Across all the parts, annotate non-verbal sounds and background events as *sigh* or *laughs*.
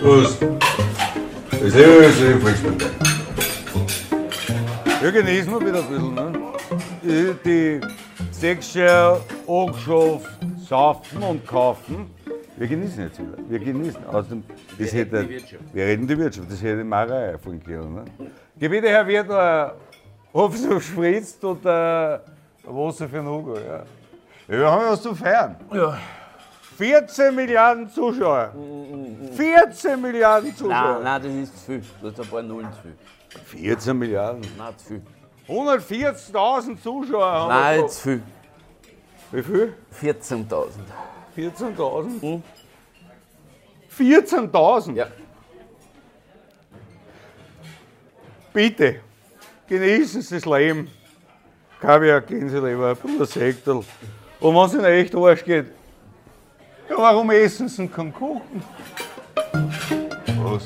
Prost. Sehr, sehr frisch mit Ja, genießen wir wieder ein bisschen. Ne? Die Sechscher angeschafft, saufen und kaufen. Wir genießen jetzt wieder. Wir genießen. Außerdem, das Wir hätte, reden die Wirtschaft. Wir reden die Wirtschaft. Das hätte Marei von können. Ne? Gebiete Herr Wirt, ein Hopfen spritzt oder Wasser für den Hugo. Ja. ja, wir haben ja was zu feiern. Ja. 14 Milliarden Zuschauer. 14 Milliarden Nein, Zuschauer. nein, das ist zu viel. Das ist ein paar Nullen zu viel. 14 Milliarden. Nein, zu viel. 140.000 Zuschauer haben wir Nein, gehabt. zu viel. Wie viel? 14.000. 14.000? 14.000? Ja. Bitte, genießen Sie das Leben. Kaviar, Gänseleber, ein bisschen Sektel. Und wenn es Ihnen echt Arsch geht, ja, warum essen Sie keinen Kuchen? Was?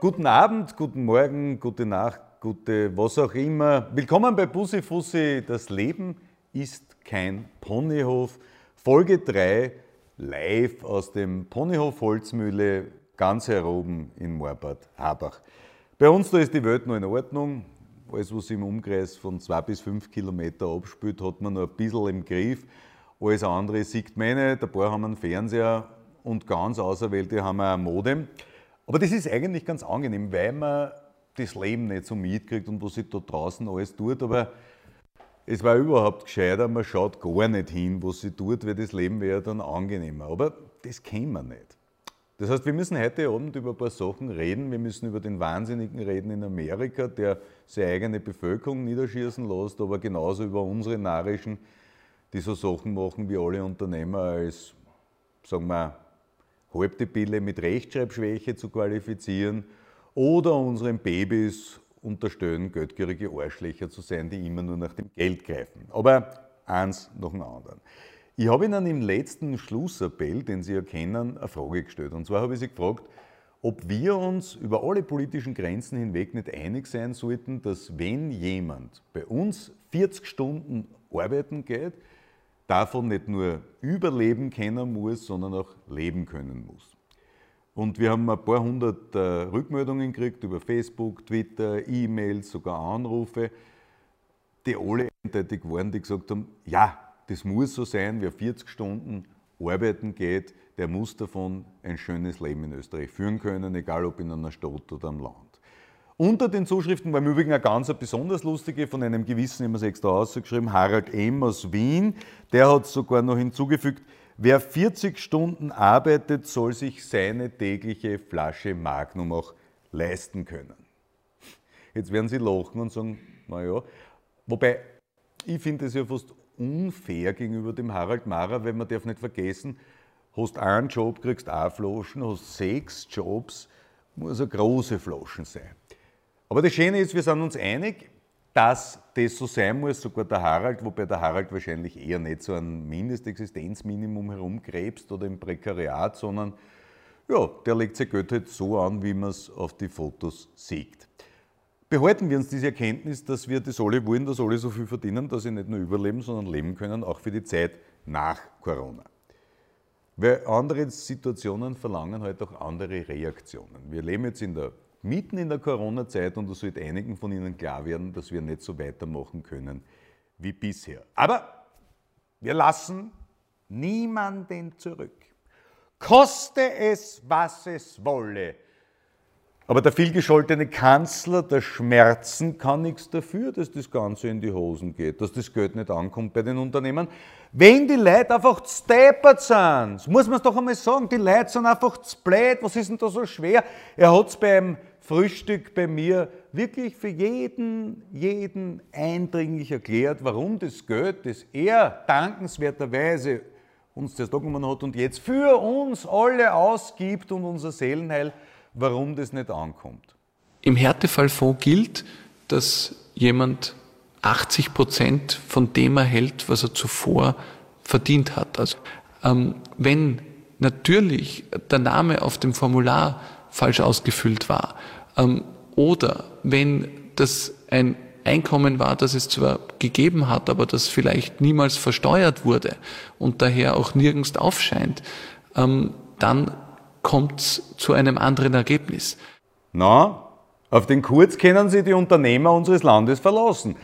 Guten Abend, guten Morgen, gute Nacht, gute was auch immer. Willkommen bei Bussi Fussi. Das Leben ist kein Ponyhof. Folge 3 live aus dem Ponyhof Holzmühle ganz heroben in Moorbad Habach. Bei uns da ist die Welt noch in Ordnung. Alles, was im Umkreis von zwei bis fünf Kilometer abspielt, hat man noch ein bisschen im Griff. Alles andere sieht man nicht. Ein paar haben einen Fernseher und ganz Außerwählte haben ein Modem. Aber das ist eigentlich ganz angenehm, weil man das Leben nicht so mitkriegt und was sich da draußen alles tut. Aber es war überhaupt gescheiter, man schaut gar nicht hin, was sie tut, weil das Leben wäre dann angenehmer. Aber das kennen wir nicht. Das heißt, wir müssen heute Abend über ein paar Sachen reden. Wir müssen über den Wahnsinnigen reden in Amerika, der seine eigene Bevölkerung niederschießen lässt, aber genauso über unsere Narischen, die so Sachen machen wie alle Unternehmer als, sagen wir, Halbdebile mit Rechtschreibschwäche zu qualifizieren oder unseren Babys unterstellen, geldgierige Arschlöcher zu sein, die immer nur nach dem Geld greifen. Aber eins nach dem anderen. Ich habe Ihnen im letzten Schlussappell, den Sie ja kennen, eine Frage gestellt. Und zwar habe ich Sie gefragt, ob wir uns über alle politischen Grenzen hinweg nicht einig sein sollten, dass wenn jemand bei uns 40 Stunden arbeiten geht, davon nicht nur überleben können muss, sondern auch leben können muss. Und wir haben ein paar hundert äh, Rückmeldungen gekriegt über Facebook, Twitter, E-Mails, sogar Anrufe, die alle eindeutig waren, die gesagt haben, ja, das muss so sein, wer 40 Stunden arbeiten geht, der muss davon ein schönes Leben in Österreich führen können, egal ob in einer Stadt oder am Land. Unter den Zuschriften war im Übrigen eine ganz besonders lustige von einem gewissen, es extra ausgeschrieben, Harald M. aus Wien. Der hat sogar noch hinzugefügt, wer 40 Stunden arbeitet, soll sich seine tägliche Flasche Magnum auch leisten können. Jetzt werden Sie lachen und sagen, naja, wobei ich finde es ja fast unfair gegenüber dem Harald Mara, weil man darf nicht vergessen, hast einen Job, kriegst auch Flaschen, hast sechs Jobs, muss eine große Flaschen sein. Aber das Schöne ist, wir sind uns einig, dass das so sein muss, sogar der Harald, wobei der Harald wahrscheinlich eher nicht so ein Mindestexistenzminimum herumkrebst oder im Prekariat, sondern ja, der legt sein Geld halt so an, wie man es auf die Fotos sieht. Behalten wir uns diese Erkenntnis, dass wir das alle wollen, dass alle so viel verdienen, dass sie nicht nur überleben, sondern leben können, auch für die Zeit nach Corona. Weil andere Situationen verlangen halt auch andere Reaktionen. Wir leben jetzt in der, mitten in der Corona-Zeit und es sollte einigen von Ihnen klar werden, dass wir nicht so weitermachen können wie bisher. Aber wir lassen niemanden zurück. Koste es, was es wolle. Aber der vielgescholtene Kanzler der Schmerzen kann nichts dafür, dass das Ganze in die Hosen geht, dass das Geld nicht ankommt bei den Unternehmen. Wenn die Leute einfach steppert sind, muss man es doch einmal sagen, die Leute sind einfach zu blöd, was ist denn da so schwer? Er hat es beim Frühstück bei mir wirklich für jeden, jeden eindringlich erklärt, warum das Geld, das er dankenswerterweise uns zuerst angenommen hat und jetzt für uns alle ausgibt und unser Seelenheil, warum das nicht ankommt. Im Härtefallfonds gilt, dass jemand 80 Prozent von dem erhält, was er zuvor verdient hat. Also ähm, wenn natürlich der Name auf dem Formular falsch ausgefüllt war, ähm, oder wenn das ein Einkommen war, das es zwar gegeben hat, aber das vielleicht niemals versteuert wurde und daher auch nirgends aufscheint, ähm, dann kommt es zu einem anderen Ergebnis. Na, auf den Kurz können Sie die Unternehmer unseres Landes verlassen.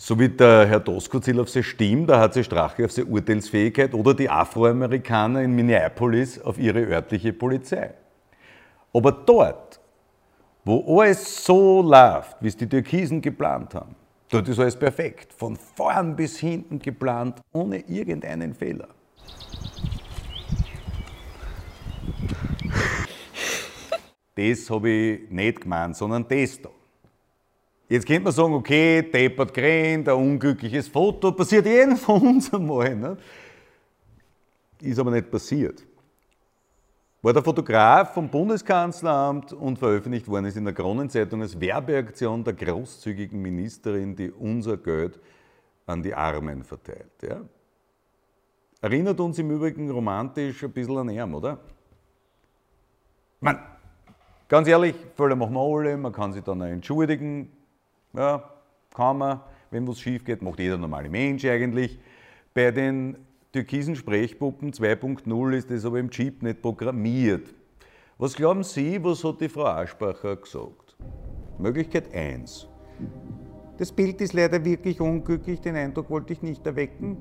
So wie der Herr Doskozil auf seine Stimme, der hat sie Strache auf seine Urteilsfähigkeit oder die Afroamerikaner in Minneapolis auf ihre örtliche Polizei. Aber dort, wo alles so läuft, wie es die Türkisen geplant haben, dort ist alles perfekt, von vorn bis hinten geplant, ohne irgendeinen Fehler. Das habe ich nicht gemeint, sondern das da. Jetzt könnte man sagen, okay, deppert Gränt, ein unglückliches Foto, passiert jedem *laughs* von uns einmal. Ne? Ist aber nicht passiert. War der Fotograf vom Bundeskanzleramt und veröffentlicht worden ist in der Kronenzeitung als Werbeaktion der großzügigen Ministerin, die unser Geld an die Armen verteilt. Ja? Erinnert uns im Übrigen romantisch ein bisschen an ihn, oder? Man, ganz ehrlich, Fehler machen wir alle, man kann sich dann auch entschuldigen, ja, kann man, wenn was schief geht, macht jeder normale Mensch eigentlich. Bei den türkisen Sprechpuppen 2.0 ist das aber im Chip nicht programmiert. Was glauben Sie, was hat die Frau Aschbacher gesagt? Möglichkeit 1. Das Bild ist leider wirklich unglücklich, den Eindruck wollte ich nicht erwecken.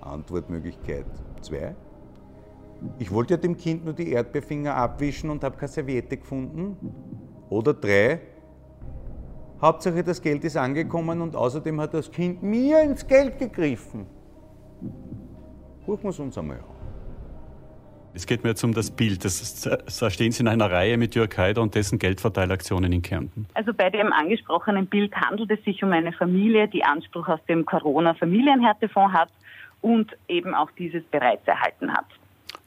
Antwortmöglichkeit 2. Ich wollte ja dem Kind nur die Erdbeerfinger abwischen und habe keine Serviette gefunden. Oder 3. Hauptsache das Geld ist angekommen und außerdem hat das Kind mir ins Geld gegriffen. Gucken wir es uns einmal an. Es geht mir jetzt um das Bild. Das, da stehen Sie in einer Reihe mit Jörg Haider und dessen Geldverteilaktionen in Kärnten. Also bei dem angesprochenen Bild handelt es sich um eine Familie, die Anspruch auf dem Corona-Familienhärtefonds hat und eben auch dieses bereits erhalten hat.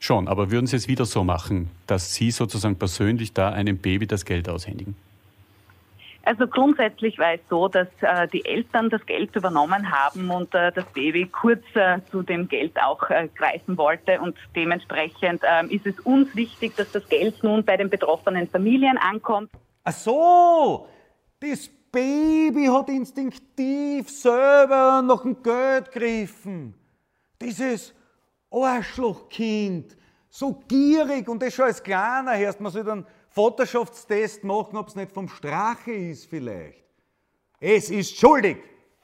Schon, aber würden Sie es wieder so machen, dass Sie sozusagen persönlich da einem Baby das Geld aushändigen? Also grundsätzlich war es so, dass äh, die Eltern das Geld übernommen haben und äh, das Baby kurz äh, zu dem Geld auch äh, greifen wollte. Und dementsprechend ähm, ist es uns wichtig, dass das Geld nun bei den betroffenen Familien ankommt. Ach so, das Baby hat instinktiv selber nach dem Geld gegriffen. Dieses Arschlochkind, so gierig und das schon als Kleiner, erst man soll dann Vaterschaftstest machen, ob es nicht vom Strache ist vielleicht. Es ist schuldig,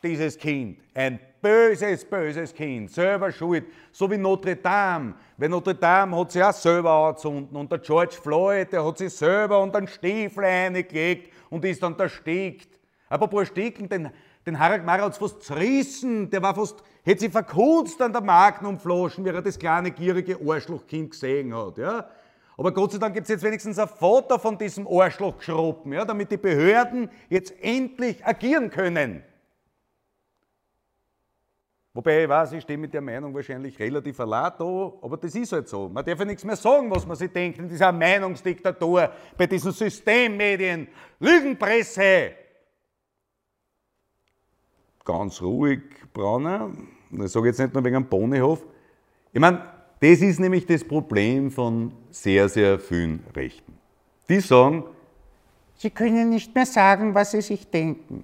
dieses Kind. Ein böses, böses Kind. Selber schuld. So wie Notre Dame. Weil Notre Dame hat sie auch selber angezündet. Und der George Floyd, der hat sich selber unter den Stiefel reingelegt und ist dann erstickt. Apropos Ersticken, den, den Harald Mara hat fast zerrissen. Der war fast, hätte sich verkutzt an der Magnumflaschen, wie er das kleine gierige Arschlochkind gesehen hat. Ja? Aber Gott sei Dank gibt es jetzt wenigstens ein Foto von diesem Arschlochschruppen, ja, damit die Behörden jetzt endlich agieren können. Wobei ich weiß, ich stehe mit der Meinung wahrscheinlich relativ allein da, aber das ist halt so. Man darf ja nichts mehr sagen, was man sich denkt in dieser Meinungsdiktatur, bei diesen Systemmedien, Lügenpresse. Ganz ruhig, Brauner. Ich sage jetzt nicht nur wegen einem Ponyhof. Ich meine, das ist nämlich das Problem von sehr, sehr vielen Rechten. Die sagen, sie können nicht mehr sagen, was sie sich denken.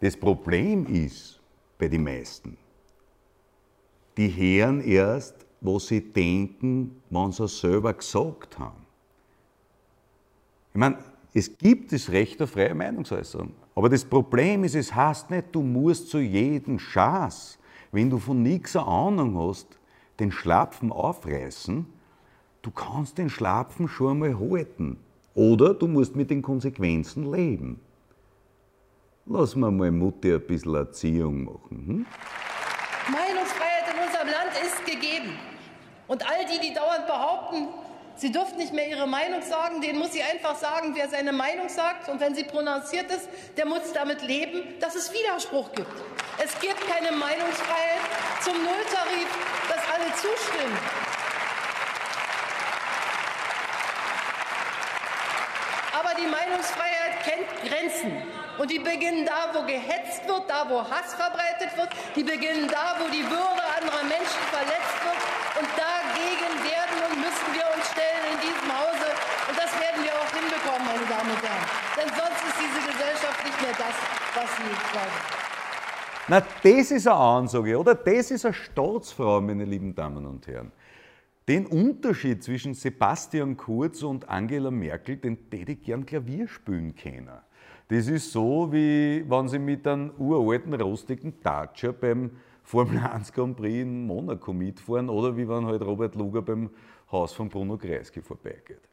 Das Problem ist bei den meisten, die hören erst, was sie denken, wenn sie es selber gesagt haben. Ich meine, es gibt das Recht auf freie Meinungsäußerung. Aber das Problem ist, es heißt nicht, du musst zu jedem Schaß, wenn du von nichts eine Ahnung hast, den Schlapfen aufreißen, du kannst den Schlapfen schon einmal halten. Oder du musst mit den Konsequenzen leben. Lass mal mal Mutti ein bisschen Erziehung machen. Hm? Meinungsfreiheit in unserem Land ist gegeben. Und all die, die dauernd behaupten, sie dürfen nicht mehr ihre Meinung sagen, denen muss sie einfach sagen, wer seine Meinung sagt. Und wenn sie prononciert ist, der muss damit leben, dass es Widerspruch gibt. Es gibt keine Meinungsfreiheit zum Nulltarif, dass alle zustimmen. Aber die Meinungsfreiheit kennt Grenzen. Und die beginnen da, wo gehetzt wird, da, wo Hass verbreitet wird. Die beginnen da, wo die Würde anderer Menschen verletzt wird. Und dagegen werden und müssen wir uns stellen in diesem Hause. Und das werden wir auch hinbekommen, meine Damen und Herren. was Sie sagen. Na, das ist eine Ansage, oder? Das ist eine Staatsfrau, meine lieben Damen und Herren. Den Unterschied zwischen Sebastian Kurz und Angela Merkel, den hätte ich gern Klavier spielen können. Das ist so, wie wenn Sie mit einem uralten, rostigen Dacia beim Formel 1 Grand Prix in Monaco mitfahren oder wie wenn halt Robert Luger beim Haus von Bruno Kreisky vorbeigeht.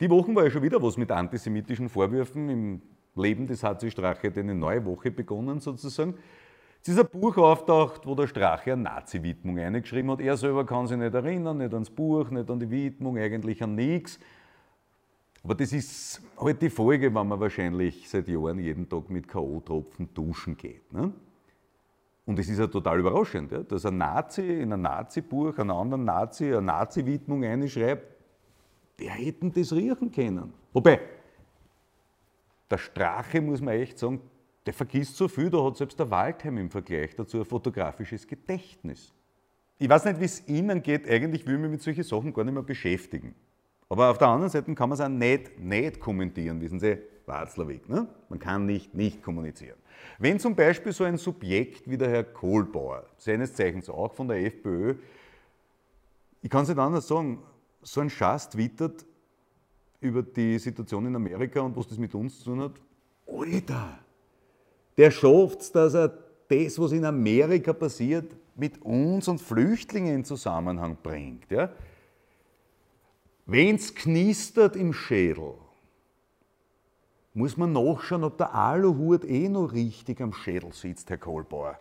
Die Wochen war ja schon wieder was mit antisemitischen Vorwürfen im Leben des HC Strache, eine neue Woche begonnen sozusagen. Es ist ein Buch auftaucht, wo der Strache eine Nazi-Widmung eingeschrieben hat. Er selber kann sich nicht erinnern, nicht ans Buch, nicht an die Widmung, eigentlich an nichts. Aber das ist halt die Folge, wenn man wahrscheinlich seit Jahren jeden Tag mit K.O.-Tropfen duschen geht. Ne? Und es ist ja total überraschend, ja, dass ein Nazi in ein Nazi-Buch, einen anderen Nazi, eine Nazi-Widmung einschreibt, der hätten das riechen können. Wobei, der Strache, muss man echt sagen, der vergisst so viel, da hat selbst der Waldheim im Vergleich dazu ein fotografisches Gedächtnis. Ich weiß nicht, wie es Ihnen geht, eigentlich will ich mich mit solchen Sachen gar nicht mehr beschäftigen. Aber auf der anderen Seite kann man es auch nicht, nicht kommentieren, wissen Sie, Watzlawick. Ne? Man kann nicht nicht kommunizieren. Wenn zum Beispiel so ein Subjekt wie der Herr Kohlbauer, seines Zeichens auch von der FPÖ, ich kann es nicht anders sagen, so ein Schatz twittert über die Situation in Amerika und was das mit uns zu tun hat, Alter, der schafft es, dass er das, was in Amerika passiert, mit uns und Flüchtlingen in Zusammenhang bringt. Ja? Wenn es knistert im Schädel, muss man nachschauen, ob der Aluhut eh noch richtig am Schädel sitzt, Herr Kohlbauer.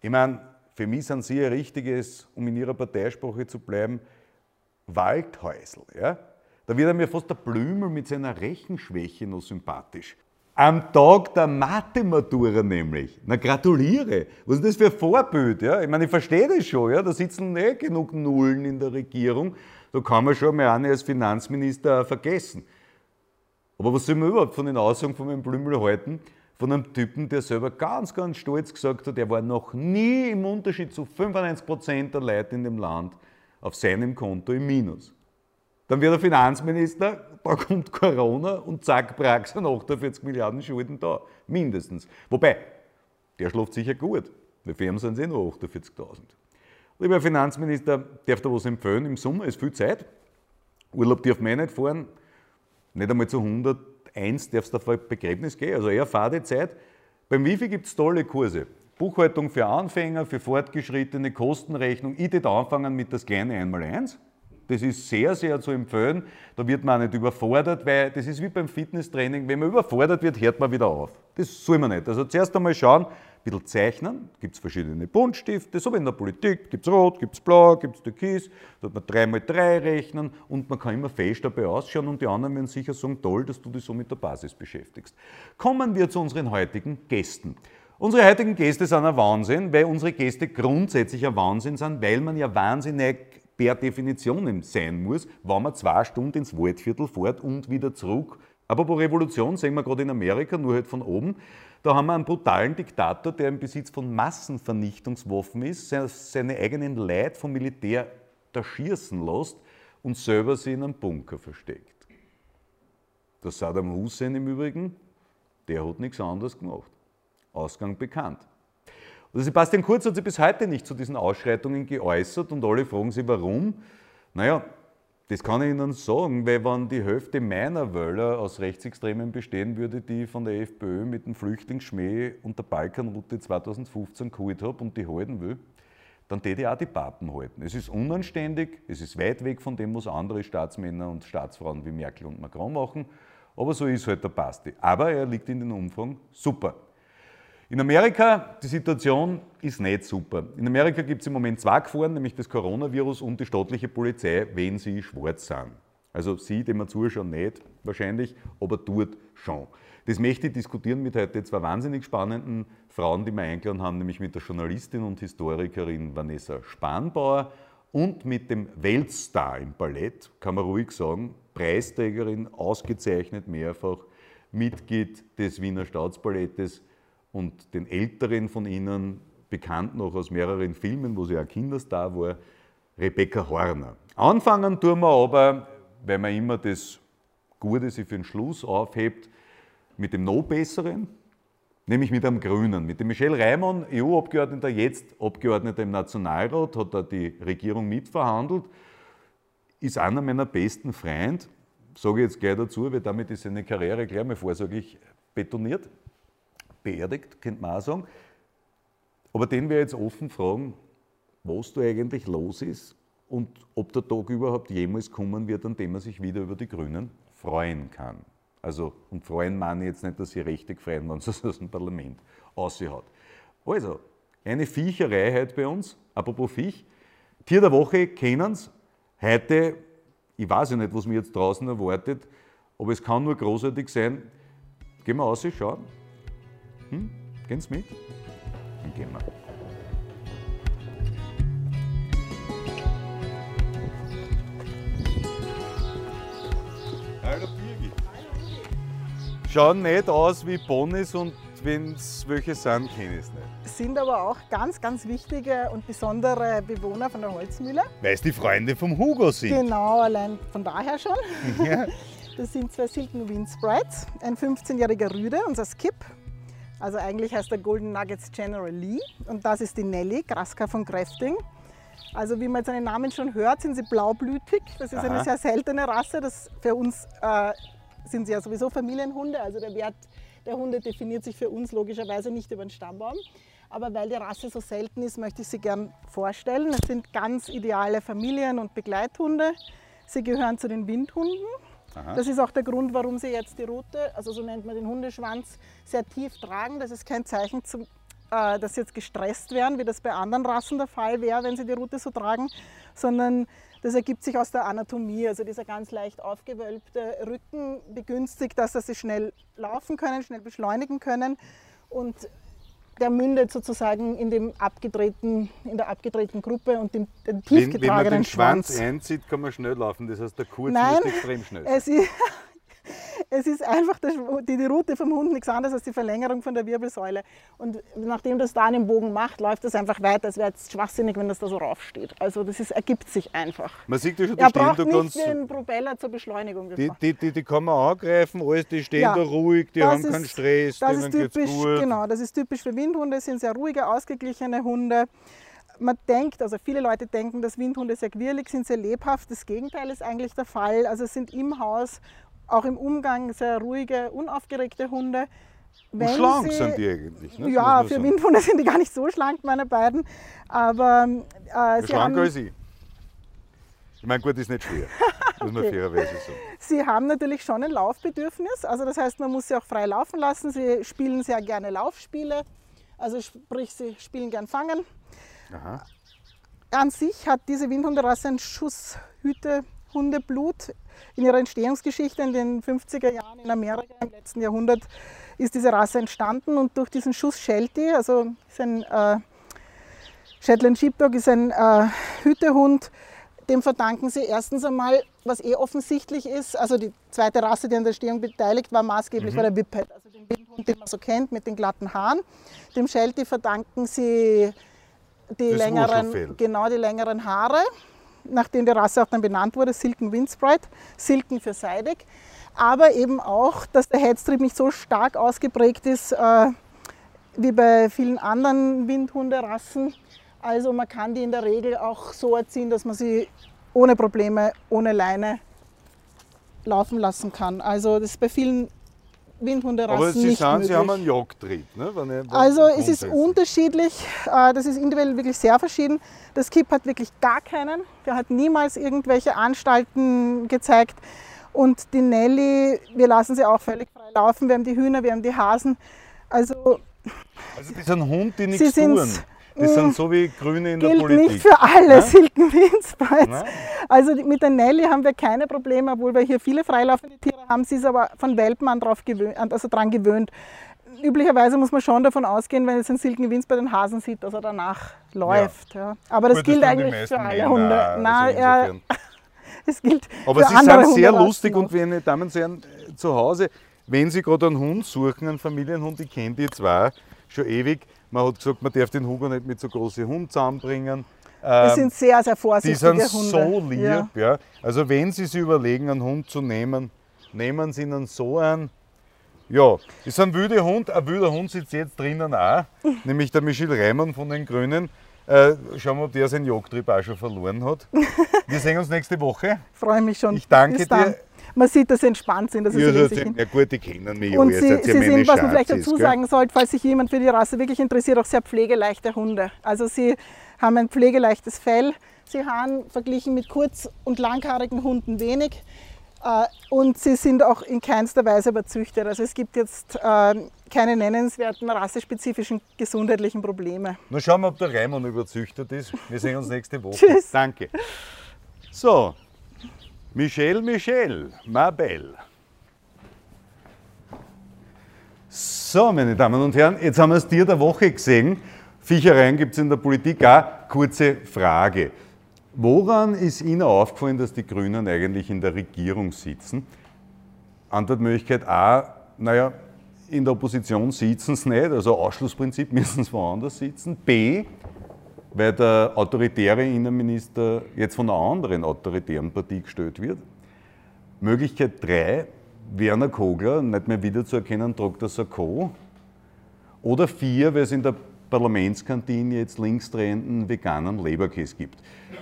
Ich meine, für mich sind Sie ein richtiges, um in Ihrer Parteisprache zu bleiben, Waldhäusl. Ja? Da wird er mir fast der Blümel mit seiner Rechenschwäche noch sympathisch. Am Tag der Mathematura nämlich. Na gratuliere. Was ist das für ein Vorbild? Ja? Ich meine, ich verstehe das schon. Ja? Da sitzen eh genug Nullen in der Regierung. Da kann man schon mal eine als Finanzminister vergessen. Aber was soll man überhaupt von den Aussagen von meinem Blümel halten? Von einem Typen, der selber ganz, ganz stolz gesagt hat, er war noch nie im Unterschied zu 95% der Leute in dem Land auf seinem Konto im Minus. Dann wird er Finanzminister, da kommt Corona und zack, Praxis 48 Milliarden Schulden da. Mindestens. Wobei, der schläft sicher gut. Weil für ihn sind es eh nur 48.000. Lieber Finanzminister, darf da was empfehlen? Im Sommer ist viel Zeit. Urlaub darf man eh nicht fahren. Nicht einmal zu 101 darfst du auf Begräbnis gehen. Also eher Fadezeit. Beim Wifi gibt es tolle Kurse. Buchhaltung für Anfänger, für Fortgeschrittene, Kostenrechnung. Ich würde anfangen mit das kleine Einmaleins. Das ist sehr, sehr zu empfehlen. Da wird man auch nicht überfordert, weil das ist wie beim Fitnesstraining. Wenn man überfordert wird, hört man wieder auf. Das soll man nicht. Also zuerst einmal schauen, ein bisschen zeichnen. Gibt es verschiedene Buntstifte, so wie in der Politik. Gibt es Rot, gibt es Blau, gibt es Türkis. Da hat man 3 mal 3 rechnen und man kann immer fest dabei ausschauen und die anderen werden sicher sagen, toll, dass du dich so mit der Basis beschäftigst. Kommen wir zu unseren heutigen Gästen. Unsere heutigen Gäste sind ein Wahnsinn, weil unsere Gäste grundsätzlich ein Wahnsinn sind, weil man ja wahnsinnig per Definition sein muss, wenn man zwei Stunden ins Waldviertel fährt und wieder zurück. Aber bei Revolution sehen wir gerade in Amerika, nur halt von oben, da haben wir einen brutalen Diktator, der im Besitz von Massenvernichtungswaffen ist, seine eigenen Leid vom Militär da schießen lässt und selber sie in einem Bunker versteckt. Der Saddam Hussein im Übrigen, der hat nichts anderes gemacht. Ausgang bekannt. Also Sebastian Kurz hat sich bis heute nicht zu diesen Ausschreitungen geäußert und alle fragen sich, warum. Naja, das kann ich Ihnen sagen, weil wenn die Hälfte meiner Wöller aus Rechtsextremen bestehen würde, die ich von der FPÖ mit dem Flüchtlingsschmäh und der Balkanroute 2015 geholt habe und die halten will, dann täte ich auch die Papen halten. Es ist unanständig, es ist weit weg von dem, was andere Staatsmänner und Staatsfrauen wie Merkel und Macron machen, aber so ist halt der Basti. Aber er liegt in den Umfang super. In Amerika, die Situation ist nicht super. In Amerika gibt es im Moment zwei Gefahren, nämlich das Coronavirus und die staatliche Polizei, wenn sie schwarz sind. Also Sie, dem wir zuschauen, nicht wahrscheinlich, aber dort schon. Das möchte ich diskutieren mit heute zwei wahnsinnig spannenden Frauen, die wir eingeladen haben, nämlich mit der Journalistin und Historikerin Vanessa Spanbauer und mit dem Weltstar im Ballett, kann man ruhig sagen, Preisträgerin, ausgezeichnet mehrfach, Mitglied des Wiener Staatsballettes, und den Älteren von Ihnen, bekannt noch aus mehreren Filmen, wo sie auch Kinderstar war, Rebecca Horner. Anfangen tun wir aber, weil man immer das Gute sich für den Schluss aufhebt, mit dem noch Besseren, nämlich mit einem Grünen. Mit dem Michel Reimann, EU-Abgeordneter, jetzt Abgeordneter im Nationalrat, hat er die Regierung mitverhandelt, ist einer meiner besten Freunde, sage ich jetzt gleich dazu, weil damit ist seine Karriere gleich mal vorsorglich betoniert, beerdigt, könnte man auch sagen. Aber den wir jetzt offen fragen, was da eigentlich los ist und ob der Tag überhaupt jemals kommen wird, an dem man sich wieder über die Grünen freuen kann. Also, und freuen meine ich jetzt nicht, dass sie richtig freuen, wenn sie es aus dem Parlament aushaut. Also, eine Viecherei heute bei uns, apropos Viech. Tier der Woche kennen Sie. Heute, ich weiß ja nicht, was mir jetzt draußen erwartet, aber es kann nur großartig sein. Gehen wir raus, schauen. Hm? Gehen Sie mit? Dann gehen wir. Hallo Birgit. Schauen nicht aus wie Ponys und wenn es welche sind, kenne ich es nicht. sind aber auch ganz, ganz wichtige und besondere Bewohner von der Holzmühle. Weil es die Freunde vom Hugo sind. Genau, allein von daher schon. Ja. *laughs* Das sind zwei Silken Wind Sprites, ein 15-jähriger Rüde, unser Skip. Also eigentlich heißt der Golden Nuggets General Lee. Und das ist die Nelly, Graska von Crafting. Also wie man jetzt den Namen schon hört, sind sie blaublütig. Das ist Aha. eine sehr seltene Rasse. Das für uns äh, sind sie ja sowieso Familienhunde. Also der Wert der Hunde definiert sich für uns logischerweise nicht über den Stammbaum. Aber weil die Rasse so selten ist, möchte ich sie gern vorstellen. Es sind ganz ideale Familien- und Begleithunde. Sie gehören zu den Windhunden. Das ist auch der Grund, warum sie jetzt die Rute, also so nennt man den Hundeschwanz, sehr tief tragen. Das ist kein Zeichen, zum, äh, dass sie jetzt gestresst werden, wie das bei anderen Rassen der Fall wäre, wenn sie die Rute so tragen, sondern das ergibt sich aus der Anatomie. Also dieser ganz leicht aufgewölbte Rücken begünstigt, das, dass sie schnell laufen können, schnell beschleunigen können. Und der mündet sozusagen in, dem abgedrehten, in der abgedrehten Gruppe und dem, dem tief Wenn, wenn man den Schwanz Schwanz. einzieht, kann man schnell laufen. Das heißt, der kurze Nein, ist extrem schnell. Es ist, *laughs* es ist einfach die, die Route vom Hund nichts anderes als die Verlängerung von der Wirbelsäule. Und nachdem das da einen Bogen macht, läuft das einfach weiter. Es wäre jetzt schwachsinnig, wenn das da so raufsteht. Also das ist, ergibt sich einfach. Man sieht ja schon, die Er stehen braucht da nicht ganz. den Propeller zur Beschleunigung. Die, die, die, die kann man angreifen, alles, die stehen Ja, da ruhig, die Das haben keinen ist- Stress, Das denen ist typisch, gut. genau, das ist typisch für Windhunde, sind sehr ruhige, ausgeglichene Hunde. Man denkt, also viele Leute denken, dass Windhunde sehr quirlig sind, sehr lebhaft. Das Gegenteil ist eigentlich der Fall. Also sind im Haus, auch im Umgang, sehr ruhige, unaufgeregte Hunde. Und Wenn schlank sie- sind die eigentlich. Ne? Ja, man für. Windhunde *laughs* sind die gar nicht so schlank, meine beiden. Aber äh, sie haben, Schlanker als ich. Ich meine, gut, ist nicht schwer, *laughs* muss man Okay. fairerweise sagen. Sie haben natürlich schon ein Laufbedürfnis. Also das heißt, man muss sie auch frei laufen lassen. Sie spielen sehr gerne Laufspiele. Also sprich, sie spielen gern Fangen. Aha. An sich hat diese Windhunderasse ein Schuss Hütehundeblut. In ihrer Entstehungsgeschichte in den 50er Jahren in Amerika im letzten Jahrhundert ist diese Rasse entstanden und durch diesen Schuss Sheltie, also ist ein äh, Shetland Sheepdog ist ein äh, Hütehund, dem verdanken sie erstens einmal, was eh offensichtlich ist, also die zweite Rasse, die an der Entstehung beteiligt war, maßgeblich war der Whippet, also den Windhund, den man so kennt, mit den glatten Haaren. Dem Sheltie verdanken sie die Das längeren, genau die längeren Haare, nachdem die Rasse auch dann benannt wurde, Silken Windsprite, Silken für seidig. Aber eben auch, dass der Headstrip nicht so stark ausgeprägt ist äh, wie bei vielen anderen Windhunderassen. Also man kann die in der Regel auch so erziehen, dass man sie ohne Probleme, ohne Leine laufen lassen kann. Also das ist bei vielen Windhunderassen Aber Sie, nicht sagen, möglich. Sie haben einen Jagdtrieb. Ne? Wenn ich- Also es ist unterschiedlich, äh, das ist individuell wirklich sehr verschieden. Das Kip hat wirklich gar keinen, der hat niemals irgendwelche Anstalten gezeigt. Und die Nelly, wir lassen sie auch völlig frei laufen, wir haben die Hühner, wir haben die Hasen. Also Also das sind Hunde, die Sie nichts tun. Das sind so wie Grüne in der gilt Politik. nicht für alle Ne? Silken Windsprites. Ne? Also mit der Nelly haben wir keine Probleme, obwohl wir hier viele freilaufende Tiere haben. Sie ist aber von Welpen an drauf gewöhnt, also dran gewöhnt. Üblicherweise muss man schon davon ausgehen, wenn jetzt ein Silken Winds bei den Hasen sieht, dass er danach läuft. Ja. Aber das Gut, gilt die eigentlich für alle Hunde. also Nein, insofern. *laughs* es gilt Aber für Sie andere sind sehr lustig auch. und meine Damen und Herren, äh, zu Hause, wenn Sie gerade einen Hund suchen, einen Familienhund, ich kenne die zwei schon ewig, man hat gesagt, man darf den Hugo nicht mit so großen Hunden zusammenbringen. Das Ähm, sind sehr, sehr die vorsichtige sind Hunde. so lieb. Ja. Ja. Also wenn Sie sich überlegen, einen Hund zu nehmen, nehmen Sie ihn so an, Ja, ist ein wilder Hund. Ein wilder Hund sitzt jetzt drinnen auch, *laughs* nämlich der Michel Reimann von den Grünen. Äh, schauen wir, ob der seinen Jagdtrieb auch schon verloren hat. *laughs* Wir sehen uns nächste Woche. Freue mich schon. Ich danke Bis dann. Man sieht, dass sie entspannt sind. Das ist Ihr seid riesig. ja, ja gut, die kennen mich ja. Und sie, ja sie meine sind, was man vielleicht dazu sagen sollte, falls sich jemand für die Rasse wirklich interessiert, auch sehr pflegeleichte Hunde. Also sie haben ein pflegeleichtes Fell. Sie haben verglichen mit kurz- und langhaarigen Hunden wenig. Äh, Und sie sind auch in keinster Weise überzüchtet. Also es gibt jetzt äh, keine nennenswerten rassespezifischen gesundheitlichen Probleme. Nur schauen wir, ob der Raimund überzüchtet ist. Wir sehen uns nächste Woche. *laughs* Tschüss. Danke. So, Michelle, Michelle, ma. So, meine Damen und Herren, jetzt haben wir das Tier der Woche gesehen. Viechereien gibt es in der Politik auch. Kurze Frage. Woran ist Ihnen aufgefallen, dass die Grünen eigentlich in der Regierung sitzen? Antwortmöglichkeit A, naja, in der Opposition sitzen sie nicht, also Ausschlussprinzip *laughs* müssen sie woanders sitzen. B, weil der autoritäre Innenminister jetzt von einer anderen autoritären Partie gestellt wird. Möglichkeit 3, Werner Kogler, nicht mehr wiederzuerkennen, Dr. Sarko. Oder 4, weil es in der Parlamentskantine jetzt linksdrehenden veganen Leberkäse gibt.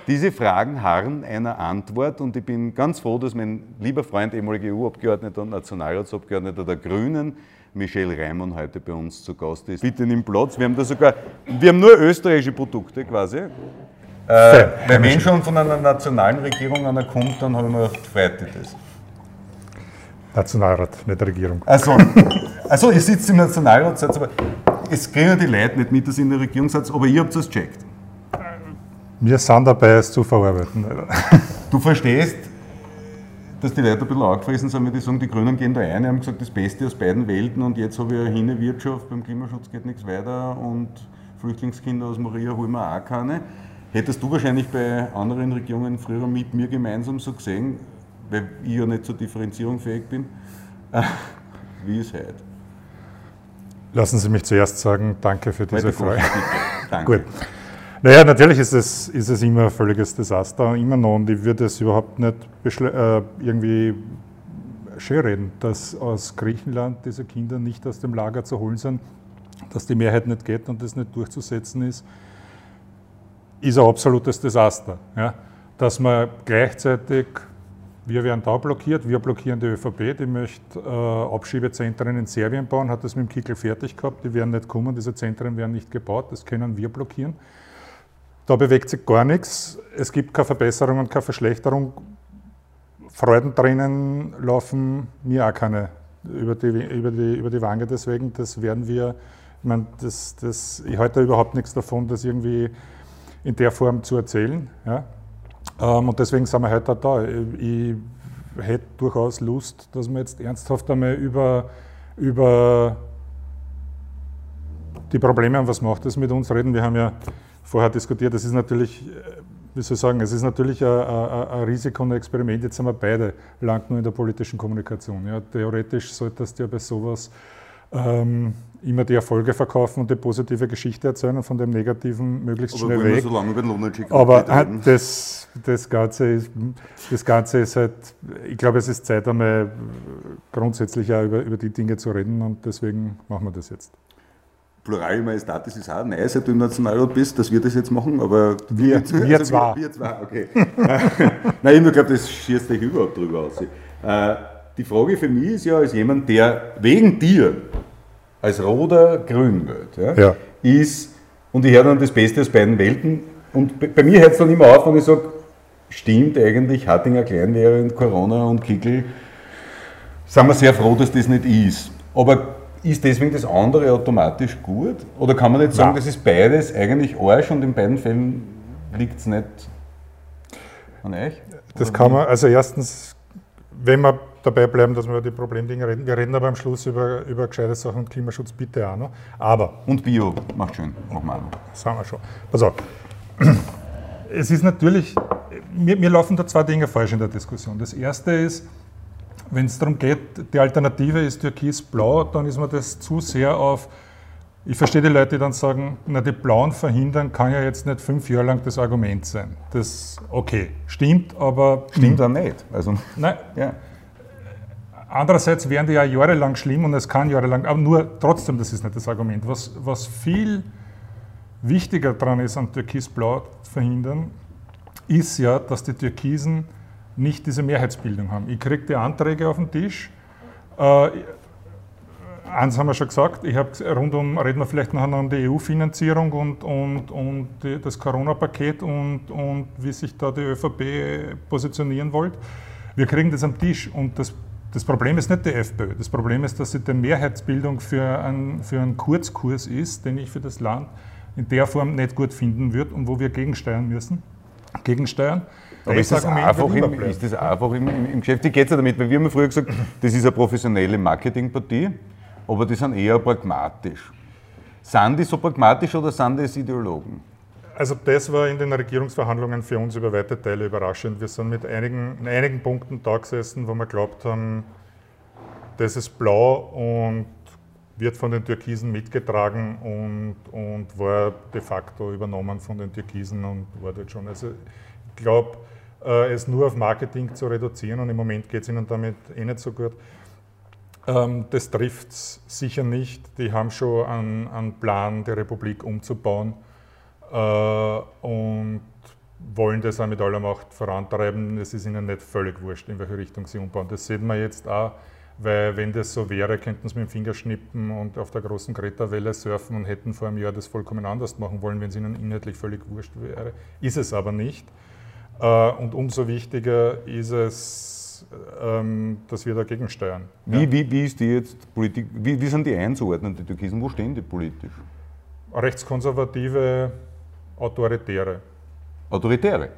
Diese Fragen harren einer Antwort und ich bin ganz froh, dass mein lieber Freund, ehemaliger EU-Abgeordneter und Nationalratsabgeordneter der Grünen, Michel Reimann, heute bei uns zu Gast ist. Bitte nimm Platz. Wir haben da sogar, wir haben nur österreichische Produkte quasi. Äh, weil wenn schon von einer nationalen Regierung einer kommt, dann habe ich mir gedacht, freut dich das. Nationalrat, nicht Regierung. Also, also ihr sitzt im Nationalrat, seid aber es kriegen ja die Leute nicht mit, dass ihr in der Regierung seid, aber ihr habt es gecheckt. Wir sind dabei, es zu verarbeiten. Du verstehst, dass die Leute ein bisschen angefressen sind, wenn die sagen, die Grünen gehen da ein, die haben gesagt, das Beste aus beiden Welten und jetzt habe ich eine Hinewirtschaft, beim Klimaschutz geht nichts weiter und Flüchtlingskinder aus Maria holen wir auch keine. Hättest du wahrscheinlich bei anderen Regierungen früher mit mir gemeinsam so gesehen, weil ich ja nicht zur Differenzierung fähig bin, wie ist heute? Lassen Sie mich zuerst sagen, danke für diese Frage. *laughs* Gut. Naja, natürlich ist es, ist es immer ein völliges Desaster, immer noch. Und ich würde es überhaupt nicht äh, irgendwie schönreden, dass aus Griechenland diese Kinder nicht aus dem Lager zu holen sind, dass die Mehrheit nicht geht und das nicht durchzusetzen ist, ist ein absolutes Desaster. Ja? Dass man gleichzeitig, wir werden da blockiert, wir blockieren die ÖVP, die möchte äh, Abschiebezentren in Serbien bauen, hat das mit dem Kickel fertig gehabt, die werden nicht kommen, diese Zentren werden nicht gebaut, das können wir blockieren. Da bewegt sich gar nichts. Es gibt keine Verbesserung und keine Verschlechterung. Freudentränen laufen mir auch keine über die, über die, über die Wange. Deswegen, das werden wir, ich meine, das, das, ich halte überhaupt nichts davon, das irgendwie in der Form zu erzählen. Ja. Ähm, und deswegen sind wir heute auch da. Ich hätte durchaus Lust, dass wir jetzt ernsthaft einmal über, über die Probleme und was macht das mit uns reden. Wir haben ja vorher diskutiert, das ist natürlich, äh, wie soll ich sagen, es ist natürlich ein, ein, ein Risiko und ein Experiment. Jetzt sind wir beide lang nur in der politischen Kommunikation. Ja, theoretisch solltest du ja bei sowas ähm, immer die Erfolge verkaufen und die positive Geschichte erzählen und von dem Negativen möglichst Aber schnell weg. so lange Lunacek Aber das, das, Ganze ist, das Ganze ist halt, ich glaube, es ist Zeit, einmal grundsätzlich auch über, über die Dinge zu reden und deswegen machen wir das jetzt. Plural Majestatis ist auch nice, seit du im Nationalrat bist, dass wir das jetzt machen, aber Wir- wir zwei. Wir, wir zwei, okay. *laughs* Nein, ich glaube, das schießt euch überhaupt drüber aus. Äh, die Frage für mich ist ja, als jemand, der wegen dir als roter grün wird, ja, Ja. ist, und ich höre dann das Beste aus beiden Welten, und bei, bei mir hört es dann immer auf, wenn ich sage, stimmt eigentlich, Hattinger klein während Corona und Kickel, sind wir sehr froh, dass das nicht ist. Aber ist deswegen das andere automatisch gut? Oder kann man nicht sagen, Nein. das ist beides eigentlich Arsch und in beiden Fällen liegt es nicht an euch? Das kann man, also erstens, wenn wir dabei bleiben, dass wir über die Problemdinge reden, wir reden aber am Schluss über, über gescheite Sachen und Klimaschutz bitte auch noch. Aber Und Bio macht schön, machen wir auch noch. sagen wir schon. Pass auf. Es ist natürlich, mir, mir laufen da zwei Dinge falsch in der Diskussion. Das erste ist, wenn es darum geht, die Alternative ist türkis-blau, dann ist mir das zu sehr auf, ich verstehe die Leute, die dann sagen, na, die Blauen verhindern kann ja jetzt nicht fünf Jahre lang das Argument sein. Das, okay, stimmt, aber Stimmt auch nicht. Also, Nein, ja. andererseits wären die ja jahrelang schlimm und es kann jahrelang, aber nur trotzdem, das ist nicht das Argument. Was, was viel wichtiger daran ist, an Türkisblau zu verhindern, ist ja, dass die Türkisen nicht diese Mehrheitsbildung haben. Ich kriege die Anträge auf den Tisch. Äh, eins haben wir schon gesagt, ich habe rundum reden wir vielleicht nachher noch um die EU-Finanzierung und, und, und die, das Corona-Paket und, und wie sich da die ÖVP positionieren wollte. Wir kriegen das am Tisch und das, das Problem ist nicht die FPÖ. Das Problem ist, dass sie die Mehrheitsbildung für, ein, für einen Kurzkurs ist, den ich für das Land in der Form nicht gut finden würde und wo wir gegensteuern müssen. Gegensteuern. Aber ist das, einfach im, ist das einfach im, im, im Geschäft? Wie geht es ja damit? Weil wir haben früher gesagt, das ist eine professionelle Marketingpartie, aber die sind eher pragmatisch. Sind die so pragmatisch oder sind das Ideologen? Also das war in den Regierungsverhandlungen für uns über weite Teile überraschend. Wir sind mit einigen, in einigen Punkten da gesessen, wo wir glaubt haben, das ist blau und wird von den Türkisen mitgetragen und, und war de facto übernommen von den Türkisen und war dort schon. Also ich glaube, äh, es nur auf Marketing zu reduzieren und im Moment geht es ihnen damit eh nicht so gut. Ähm, das trifft es sicher nicht. Die haben schon einen, einen Plan, die Republik umzubauen äh, und wollen das auch mit aller Macht vorantreiben. Es ist ihnen nicht völlig wurscht, in welche Richtung sie umbauen. Das sehen wir jetzt auch, weil wenn das so wäre, könnten sie mit dem Finger schnippen und auf der großen Greta-Welle surfen und hätten vor einem Jahr das vollkommen anders machen wollen, wenn es ihnen inhaltlich völlig wurscht wäre. Ist es aber nicht. Äh, und umso wichtiger ist es, ähm, dass wir dagegen steuern. Wie, ja. wie, wie ist die jetzt Politik, wie, wie sind die einzuordnen, die Türkisen? Wo stehen die politisch? Rechtskonservative, autoritäre. Autoritäre?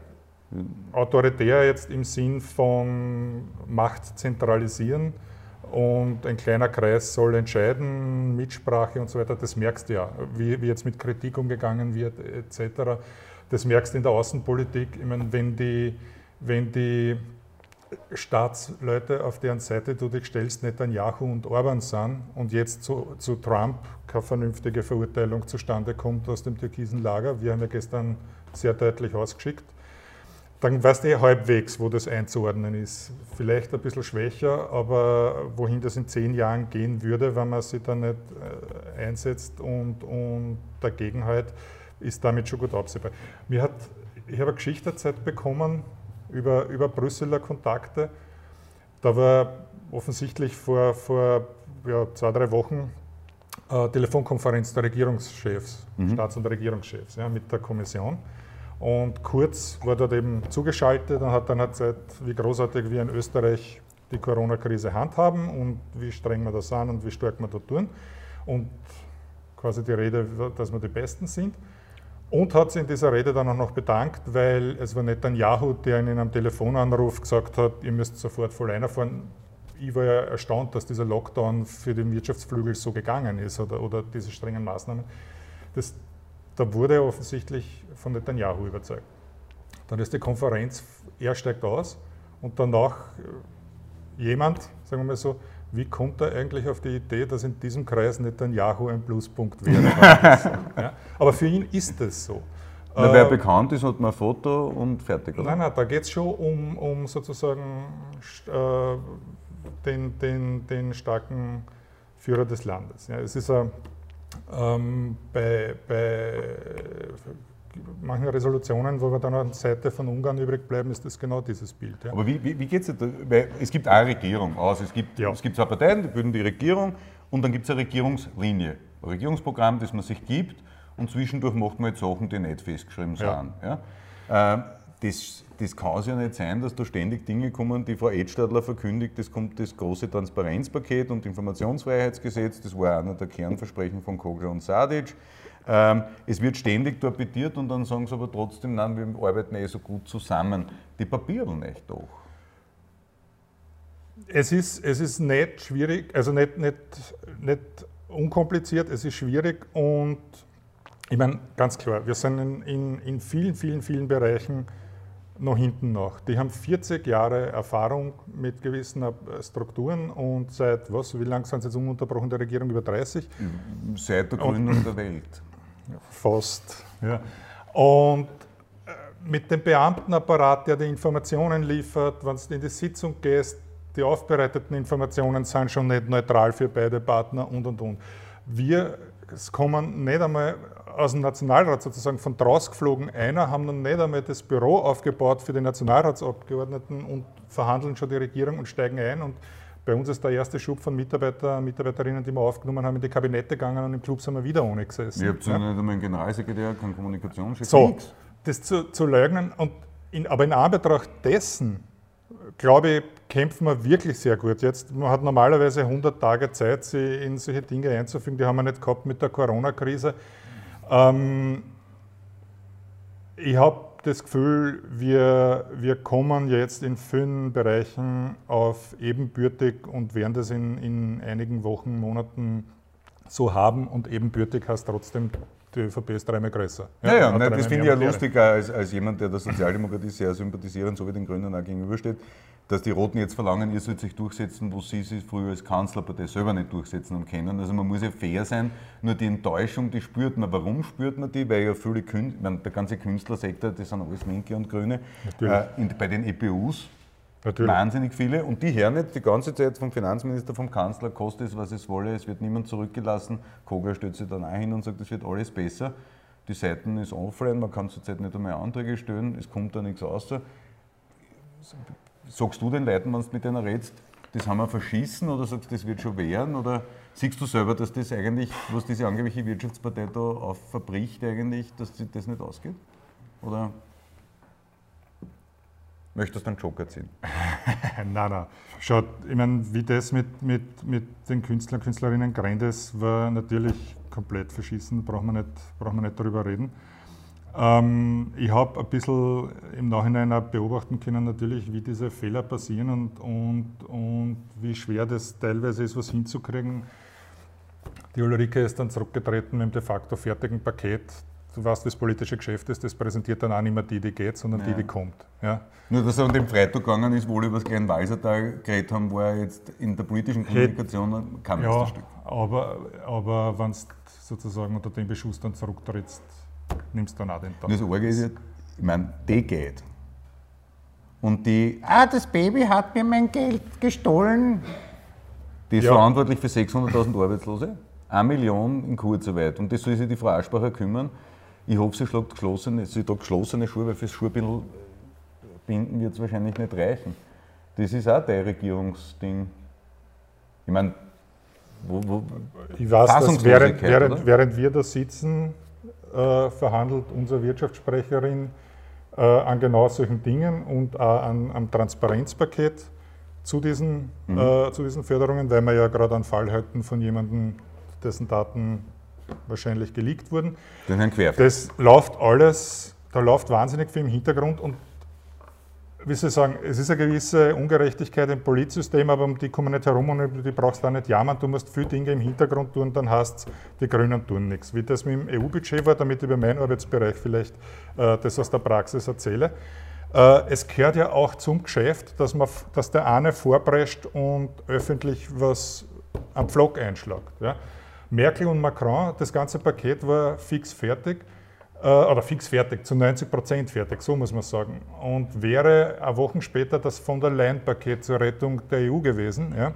Autoritär jetzt im Sinn von Macht zentralisieren und ein kleiner Kreis soll entscheiden, Mitsprache und so weiter, das merkst du ja, wie, wie jetzt mit Kritik umgegangen wird etc. Das merkst du in der Außenpolitik. Ich meine, wenn die, wenn die Staatsleute, auf deren Seite du dich stellst, Netanyahu und Orban sind und jetzt zu, zu Trump keine vernünftige Verurteilung zustande kommt aus dem türkisen Lager, wir haben ja gestern sehr deutlich ausgeschickt, dann weißt du eh halbwegs, wo das einzuordnen ist. Vielleicht ein bisschen schwächer, aber wohin das in zehn Jahren gehen würde, wenn man sich da nicht äh, einsetzt und, und dagegen halt, ist damit schon gut absehbar. Mir hat, ich habe eine Geschichtezeit bekommen über, über Brüsseler Kontakte. Da war offensichtlich vor, vor ja, zwei, drei Wochen eine Telefonkonferenz der Regierungschefs, mhm. Staats- und Regierungschefs ja, mit der Kommission. Und Kurz war dort eben zugeschaltet und hat dann erzählt, wie großartig wir in Österreich die Corona-Krise handhaben und wie streng wir das an und wie stark wir da tun. Und quasi die Rede, dass wir die Besten sind. Und hat sich in dieser Rede dann auch noch bedankt, weil es war Netanyahu, der in einem Telefonanruf gesagt hat, ihr müsst sofort voll einfahren. Ich war ja erstaunt, dass dieser Lockdown für den Wirtschaftsflügel so gegangen ist oder, oder diese strengen Maßnahmen. Das, da wurde er offensichtlich von Netanyahu überzeugt. Dann ist die Konferenz, er steigt aus und danach jemand, sagen wir mal so, wie kommt er eigentlich auf die Idee, dass in diesem Kreis Netanyahu ein Pluspunkt wäre? *laughs* ja? Aber für ihn ist es so. Na, wer äh, bekannt ist, hat man ein Foto und fertig, oder? Nein, nein, da geht es schon um, um sozusagen äh, den, den, den starken Führer des Landes. Ja, es ist ein, ähm, bei, bei manchen Resolutionen, wo wir dann an der Seite von Ungarn übrig bleiben, ist das genau dieses Bild. Ja. Aber wie, wie, wie geht es Weil es gibt eine Regierung. Also es, gibt, ja. es gibt zwei Parteien, die bilden die Regierung und dann gibt es eine Regierungslinie, ein Regierungsprogramm, das man sich gibt und zwischendurch macht man jetzt Sachen, die nicht festgeschrieben sind. Ja. Ähm, das, das kann es ja nicht sein, dass da ständig Dinge kommen, die Frau Edstadler verkündigt, es kommt das große Transparenzpaket und Informationsfreiheitsgesetz, das war einer der Kernversprechen von Kogler und Sadic. Ähm, es wird ständig torpediert und dann sagen sie aber trotzdem, nein, wir arbeiten eh so gut zusammen. Die Papiere nicht doch. Es ist, es ist nicht schwierig, also nicht, nicht, nicht unkompliziert, es ist schwierig und ich meine, ganz klar, wir sind in, in, in vielen, vielen, vielen Bereichen noch hinten nach. Die haben 40 Jahre Erfahrung mit gewissen äh, Strukturen und seit, was, wie lange sind sie jetzt ununterbrochen der Regierung? Über 30? Seit der Gründung und, der Welt. Fast. Ja. Und äh, mit dem Beamtenapparat, der die Informationen liefert, wenn du in die Sitzung gehst, die aufbereiteten Informationen sind schon nicht neutral für beide Partner und und und. Wir kommen nicht einmal aus dem Nationalrat sozusagen von draußen geflogen einer, haben dann nicht einmal das Büro aufgebaut für die Nationalratsabgeordneten und verhandeln schon die Regierung und steigen ein. Und bei uns ist der erste Schub von Mitarbeiter, Mitarbeiterinnen, die wir aufgenommen haben, in die Kabinette gegangen und im Club sind wir wieder ohne gesessen. Ihr habt ja nicht einmal einen Generalsekretär, keinen Kommunikationschef, So, das zu, zu leugnen. Und in, aber in Anbetracht dessen, glaube ich, kämpfen wir wirklich sehr gut. Jetzt, man hat normalerweise 100 Tage Zeit, sich in solche Dinge einzufügen. Die haben wir nicht gehabt mit der Corona-Krise. Ähm, ich habe das Gefühl, wir, wir kommen jetzt in vielen Bereichen auf ebenbürtig und werden das in, in einigen Wochen, Monaten so haben. Und ebenbürtig heißt trotzdem, die ÖVP ist dreimal größer. Ja, ja, nein, das finde ich ja Mandate. lustig, als, als jemand, der der Sozialdemokratie sehr sympathisiert und so wie den Grünen auch gegenübersteht, dass die Roten jetzt verlangen, ihr sollt sich durchsetzen, wo sie sich früher als Kanzlerpartei selber nicht durchsetzen haben können. Also man muss ja fair sein, nur die Enttäuschung, die spürt man. Warum spürt man die? Weil ja viele Künstler, meine, der ganze Künstlersektor, das sind alles Linke und Grüne, äh, in, bei den EPUs Natürlich. wahnsinnig viele und die hören jetzt die ganze Zeit vom Finanzminister, vom Kanzler, koste es, was es wolle, es wird niemand zurückgelassen. Kogler stellt sich dann auch hin und sagt, es wird alles besser. Die Seiten ist offline, man kann zurzeit nicht einmal Anträge stellen, es kommt da nichts raus. Sagst du den Leuten, wenn du mit denen redest, das haben wir verschissen oder sagst du, das wird schon werden? Oder siehst du selber, dass das eigentlich, was diese angebliche Wirtschaftspartei da auf verbricht, eigentlich, dass das nicht ausgeht? Oder möchtest du einen Joker ziehen? *laughs* Nein, nein. Schaut, ich meine, wie das mit, mit, mit den Künstlern, Künstlerinnen Grendes war natürlich komplett verschissen, braucht man nicht, braucht man nicht darüber reden. Ähm, ich habe ein bisschen im Nachhinein auch beobachten können, natürlich, wie diese Fehler passieren und, und, und wie schwer das teilweise ist, was hinzukriegen. Die Ulrike ist dann zurückgetreten mit dem de facto fertigen Paket. Du weißt, wie das politische Geschäft ist, das präsentiert dann auch nicht mehr die, die geht, sondern die, die kommt. Ja. Nur, dass er an dem Freitag gegangen ist, wo wir über das kleine Walsertal geredet haben, war er jetzt in der politischen Kommunikation kein Ja, Meisterstück. aber, aber wenn du sozusagen unter dem Beschuss dann zurücktrittst, nimmst du dann auch den Tag. Das Orge ist ja, ich meine, die geht. Und die, ah, das Baby hat mir mein Geld gestohlen. Die ist Ja. verantwortlich für 600.000 Arbeitslose, eine Million in Kurzarbeit. Und das soll sich die Frau Aschbacher kümmern. Ich hoffe, sie schlägt geschlossene, sie trägt geschlossene Schuhe, weil fürs Schuhbindel binden wird es wahrscheinlich nicht reichen. Das ist auch dein Regierungsding. Ich meine, wo, wo, Ich weiß, dass während, während, während wir da sitzen, äh, verhandelt unsere Wirtschaftssprecherin äh, an genau solchen Dingen und auch an, am Transparenzpaket zu diesen, Mhm. äh, zu diesen Förderungen, weil wir ja gerade einen Fall hatten von jemandem, dessen Daten wahrscheinlich geleakt wurden. den Herrn Querfeld. Das läuft alles, da läuft wahnsinnig viel im Hintergrund und wie ich sagen, es ist eine gewisse Ungerechtigkeit im Politsystem, aber um die kommen nicht herum und über die brauchst du auch nicht jammern. Du musst viele Dinge im Hintergrund tun, dann heißt die Grünen tun nichts. Wie das mit dem EU-Budget war, damit ich über meinen Arbeitsbereich vielleicht äh, das aus der Praxis erzähle. Äh, es gehört ja auch zum Geschäft, dass, man, dass der eine vorprescht und öffentlich was am Pflock einschlägt. Ja. Merkel und Macron, das ganze Paket war fix fertig äh, oder fix fertig, zu 90 Prozent fertig, so muss man sagen. Und wäre eine Woche später das von der Leyen-Paket zur Rettung der EU gewesen, ja,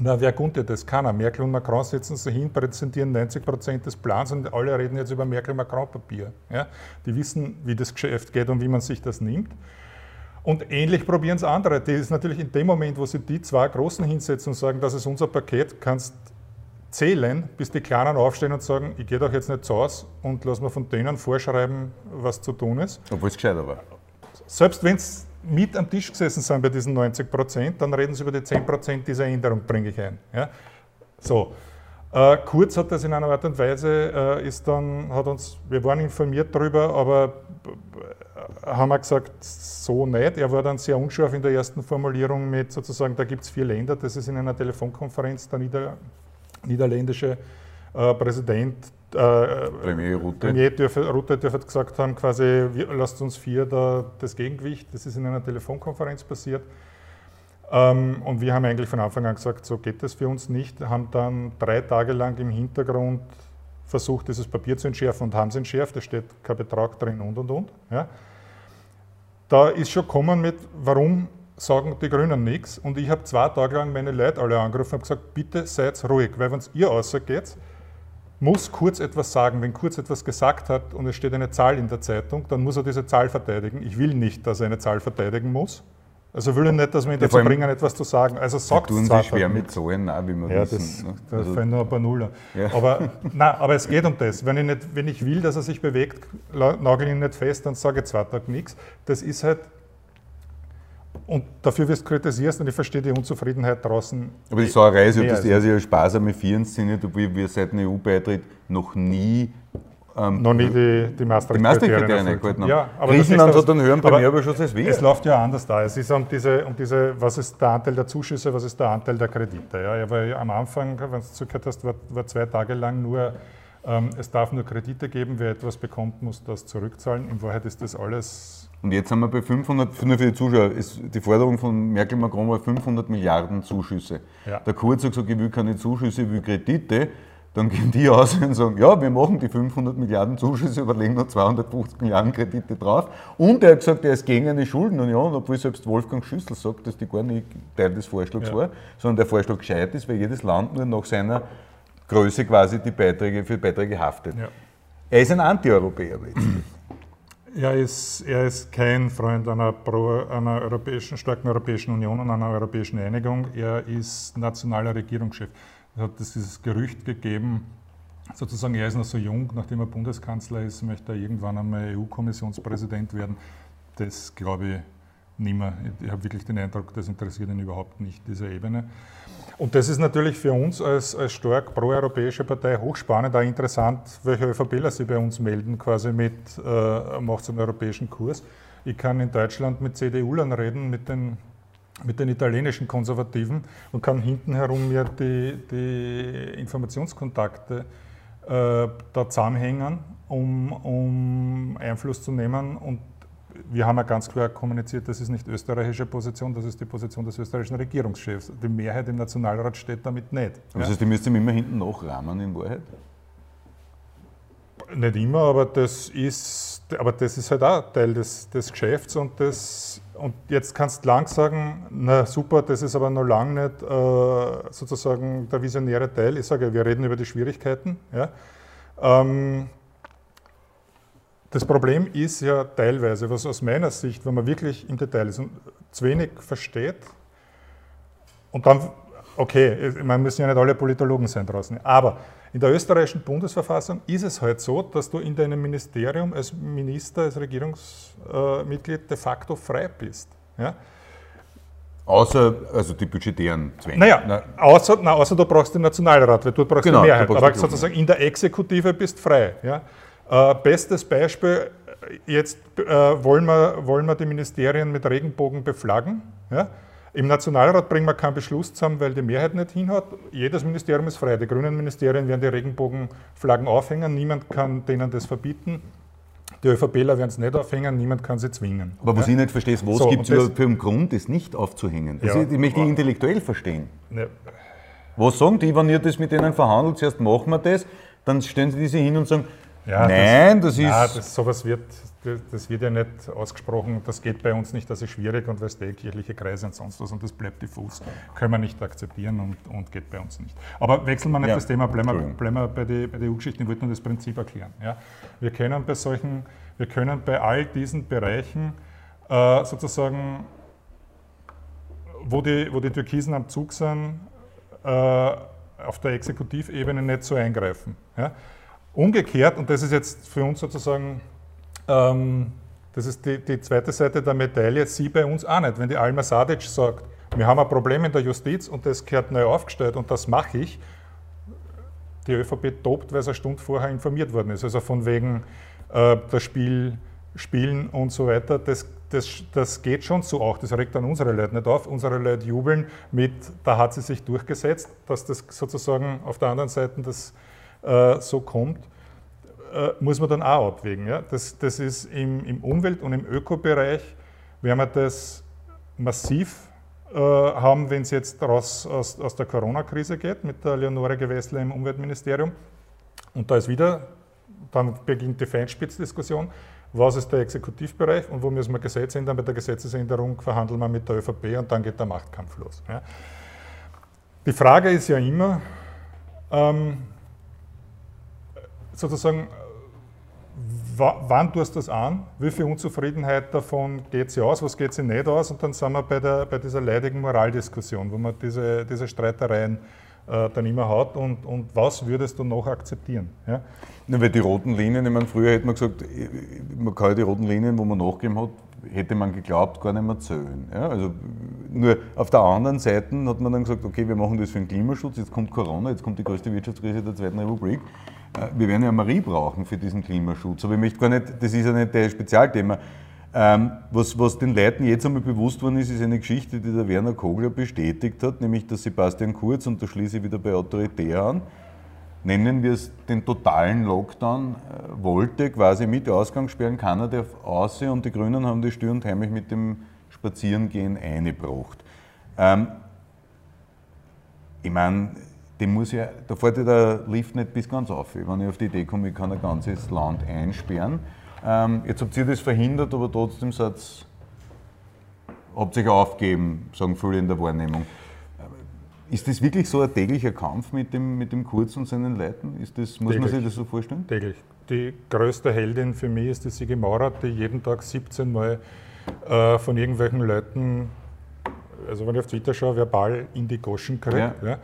na, wer konnte das? Keiner. Merkel und Macron setzen sich hin, präsentieren 90 Prozent des Plans und alle reden jetzt über Merkel-Macron-Papier. Ja. Die wissen, wie das Geschäft geht und wie man sich das nimmt. Und ähnlich probieren es andere. Das ist natürlich in dem Moment, wo sie die zwei Großen hinsetzen und sagen, das ist unser Paket, kannst zählen, bis die Kleinen aufstehen und sagen, ich gehe doch jetzt nicht zu Hause und lass mir von denen vorschreiben, was zu tun ist. Obwohl es gescheiter war. Selbst wenn sie mit am Tisch gesessen sind bei diesen 90 Prozent, dann reden sie über die 10 Prozent dieser Änderung, bringe ich ein. Ja? So. Äh, Kurz hat das in einer Art und Weise, äh, ist dann, hat uns, wir waren informiert darüber, aber b- haben wir gesagt, so nicht. Er war dann sehr unscharf in der ersten Formulierung mit sozusagen, da gibt es vier Länder, das ist in einer Telefonkonferenz der Nieder, niederländische äh, Präsident äh, Premier Rutte. Premier dürfe, Rutte dürfte gesagt haben, quasi, wir, lasst uns vier da das Gegengewicht. Das ist in einer Telefonkonferenz passiert. Ähm, und wir haben eigentlich von Anfang an gesagt, so geht das für uns nicht. Haben dann drei Tage lang im Hintergrund versucht, dieses Papier zu entschärfen und haben es entschärft. Da steht kein Betrag drin und und und. Ja. Da ist schon gekommen mit, warum sagen die Grünen nichts und ich habe zwei Tage lang meine Leute alle angerufen und gesagt, bitte seid ruhig, weil wenn es ihr rausgeht, muss Kurz etwas sagen. Wenn Kurz etwas gesagt hat und es steht eine Zahl in der Zeitung, dann muss er diese Zahl verteidigen. Ich will nicht, dass er eine Zahl verteidigen muss. Also will ich nicht, dass wir ihn dazu bringen, etwas zu sagen. Also sagt tun zwei sich schwer mit Zahlen, auch, wie wir ja, das, wissen. ne? da Also, fallen nur ein paar Nullen. Ja. Aber, *laughs* nein, aber es geht um das. Wenn ich, nicht, wenn ich will, dass er sich bewegt, nagel ihn nicht fest, dann sage ich zwei Tage nichts. Das ist halt. Und dafür wirst du kritisiert und ich verstehe die Unzufriedenheit draußen. aber die Sauerei ist ja, dass als- sich als sparsame Vier inszeniert, obwohl wir seit dem EU-Beitritt noch nie ähm, noch nie die, die die Maastricht-Kriterien eingehalten haben. Ja, aber das Griechenland ist hat mir aber schon das Weh. Es läuft ja anders da. Es ist um diese, um diese, was ist der Anteil der Zuschüsse, was ist der Anteil der Kredite. Ja, ja, weil am Anfang, wenn du zugehört hast, war, war zwei Tage lang nur, ähm, es darf nur Kredite geben, wer etwas bekommt, muss das zurückzahlen. In Wahrheit ist das alles, Und jetzt sind wir bei 500, nur für die Zuschauer, ist die Forderung von Merkel-Macron war 500 Milliarden Zuschüsse. Ja. Der Kurz hat gesagt, ich will keine Zuschüsse, ich will Kredite. Dann gehen die aus *laughs* und sagen, ja, wir machen die 500 Milliarden Zuschüsse, überlegen noch 250 Milliarden Kredite drauf. Und er hat gesagt, er ist gegen eine Schuldenunion, obwohl selbst Wolfgang Schüssel sagt, dass die gar nicht Teil des Vorschlags Ja. war, sondern der Vorschlag gescheit ist, weil jedes Land nur nach seiner Größe quasi die Beiträge, für Beiträge haftet. Ja. Er ist ein Anti-Europäer letztlich. Er ist, er ist kein Freund einer, Pro, einer europäischen, starken Europäischen Union und einer europäischen Einigung. Er ist nationaler Regierungschef. Es hat es dieses Gerücht gegeben, sozusagen, er ist noch so jung, nachdem er Bundeskanzler ist, möchte er irgendwann einmal EU-Kommissionspräsident werden. Das glaube ich nicht mehr. Ich habe wirklich den Eindruck, das interessiert ihn überhaupt nicht, diese Ebene. Und das ist natürlich für uns als, als stark proeuropäische Partei hochspannend, auch interessant, welche ÖVPler sie bei uns melden, quasi mit äh, macht einen europäischen Kurs. Ich kann in Deutschland mit CDU-Lern reden, mit den, mit den italienischen Konservativen und kann hinten herum mir die, die Informationskontakte äh, da zusammenhängen, um, um Einfluss zu nehmen. Und wir haben ja ganz klar kommuniziert, das ist nicht österreichische Position, das ist die Position des österreichischen Regierungschefs. Die Mehrheit im Nationalrat steht damit nicht. Das heißt, die müsst ihr immer hinten nachrahmen in Wahrheit? Nicht immer, aber das ist, aber das ist halt auch Teil des, des Geschäfts und, das, und jetzt kannst du lang sagen, na super, das ist aber noch lang nicht äh, sozusagen der visionäre Teil. Ich sage, wir reden über die Schwierigkeiten. Ja. Ähm, das Problem ist ja teilweise, was aus meiner Sicht, wenn man wirklich im Detail ist und zu wenig versteht, und dann, okay, man müssen ja nicht alle Politologen sein draußen, aber in der österreichischen Bundesverfassung ist es halt so, dass du in deinem Ministerium als Minister, als Regierungsmitglied de facto frei bist. Ja? Außer also die budgetären Zwänge. Naja, Na, außer, na, außer du brauchst den Nationalrat, weil dort brauchst Genau, du die du Mehrheit. brauchst Aber sozusagen in der Exekutive bist frei. Ja? Äh, bestes Beispiel, jetzt äh, wollen, wir, wollen wir die Ministerien mit Regenbogen beflaggen. Ja? Im Nationalrat bringen wir keinen Beschluss zusammen, weil die Mehrheit nicht hinhaut. Jedes Ministerium ist frei. Die grünen Ministerien werden die Regenbogenflaggen aufhängen. Niemand kann denen das verbieten. Die ÖVPler werden es nicht aufhängen. Niemand kann sie zwingen. aber was ja? ich nicht verstehe, ist, was So, gibt es für einen Grund, das nicht aufzuhängen? Das Ja. ich, ich möchte ich intellektuell verstehen. Ne, Was sagen die, wenn ihr das mit denen verhandelt, zuerst machen wir das, dann stellen sie diese hin und sagen, Ja, nein, das, ist... Ja, das, sowas wird, das, das wird ja nicht ausgesprochen, das geht bei uns nicht, das ist schwierig und weißt du, kirchliche Kreise und sonst was und das bleibt diffus. Können wir nicht akzeptieren und, und geht bei uns nicht. Aber wechseln wir nicht Ja, das Thema, bleiben wir, bleiben wir bei der bei die EU-Geschichte, ich wollte nur das Prinzip erklären. Ja. Wir können bei solchen, wir können bei all diesen Bereichen äh, sozusagen, wo die, wo die Türkisen am Zug sind, äh, auf der Exekutivebene nicht so eingreifen. Ja. Umgekehrt, und das ist jetzt für uns sozusagen, ähm, das ist die, die zweite Seite der Medaille, sie bei uns auch nicht. Wenn die Alma Sadic sagt, wir haben ein Problem in der Justiz und das gehört neu aufgestellt und das mache ich, die ÖVP tobt, weil sie eine Stunde vorher informiert worden ist. Also von wegen äh, das Spiel, Spielen und so weiter, das, das, das geht schon so auch. Das regt dann unsere Leute nicht auf. Unsere Leute jubeln mit, da hat sie sich durchgesetzt, dass das sozusagen auf der anderen Seite das äh, so kommt, äh, muss man dann auch abwägen. Ja? Das, das ist im, im Umwelt- und im Ökobereich, werden wir das massiv äh, haben, wenn es jetzt raus aus, aus der Corona-Krise geht, mit der Leonore Gewessler im Umweltministerium. Und da ist wieder, dann beginnt die Feinspitzdiskussion. was ist der Exekutivbereich und wo müssen wir Gesetze ändern. Bei der Gesetzesänderung verhandeln wir mit der ÖVP und dann geht der Machtkampf los. Ja. Die Frage ist ja immer, ähm, sozusagen, wann tust du das an? Wie viel Unzufriedenheit davon geht sie aus? Was geht sie nicht aus? Und dann sind wir bei, der, bei dieser leidigen Moraldiskussion, wo man diese, diese Streitereien äh, dann immer hat. Und, und was würdest du noch akzeptieren? Ja? Na, weil die roten Linien, ich meine, früher hätte man gesagt, man kann ja die roten Linien, wo man nachgegeben hat, hätte man geglaubt, gar nicht mehr zählen. Ja, also nur auf der anderen Seite hat man dann gesagt, okay, wir machen das für den Klimaschutz, jetzt kommt Corona, jetzt kommt die größte Wirtschaftskrise der Zweiten Republik. Äh, wir werden ja Marie brauchen für diesen Klimaschutz. Aber ich möchte gar nicht, das ist ja nicht das Spezialthema. Ähm, was, was, den Leuten jetzt einmal bewusst worden ist, ist eine Geschichte, die der Werner Kogler bestätigt hat, nämlich dass Sebastian Kurz, und da schließe ich wieder bei Autoritär an, nennen wir es den totalen Lockdown, äh, wollte quasi mit Ausgangssperren keiner der aussehen und die Grünen haben die Stür und heimlich mit dem Spazierengehen eingebracht. Ähm, ich meine, dem muss ja, da fährt ja der Lift nicht bis ganz auf. Wenn ich auf die Idee komme, ich kann ein ganzes Land einsperren. Ähm, jetzt habt ihr das verhindert, aber trotzdem seid habt sich aufgegeben, sagen viele in der Wahrnehmung. Ist das wirklich so ein täglicher Kampf mit dem, mit dem Kurz und seinen Leuten? Ist das, muss täglich. man sich das so vorstellen? Täglich. Die größte Heldin für mich ist die Sigi Maurer, die jeden Tag 17 Mal äh, von irgendwelchen Leuten, also wenn ich auf Twitter schaue, verbal in die Goschen kriegt. Ja. Ja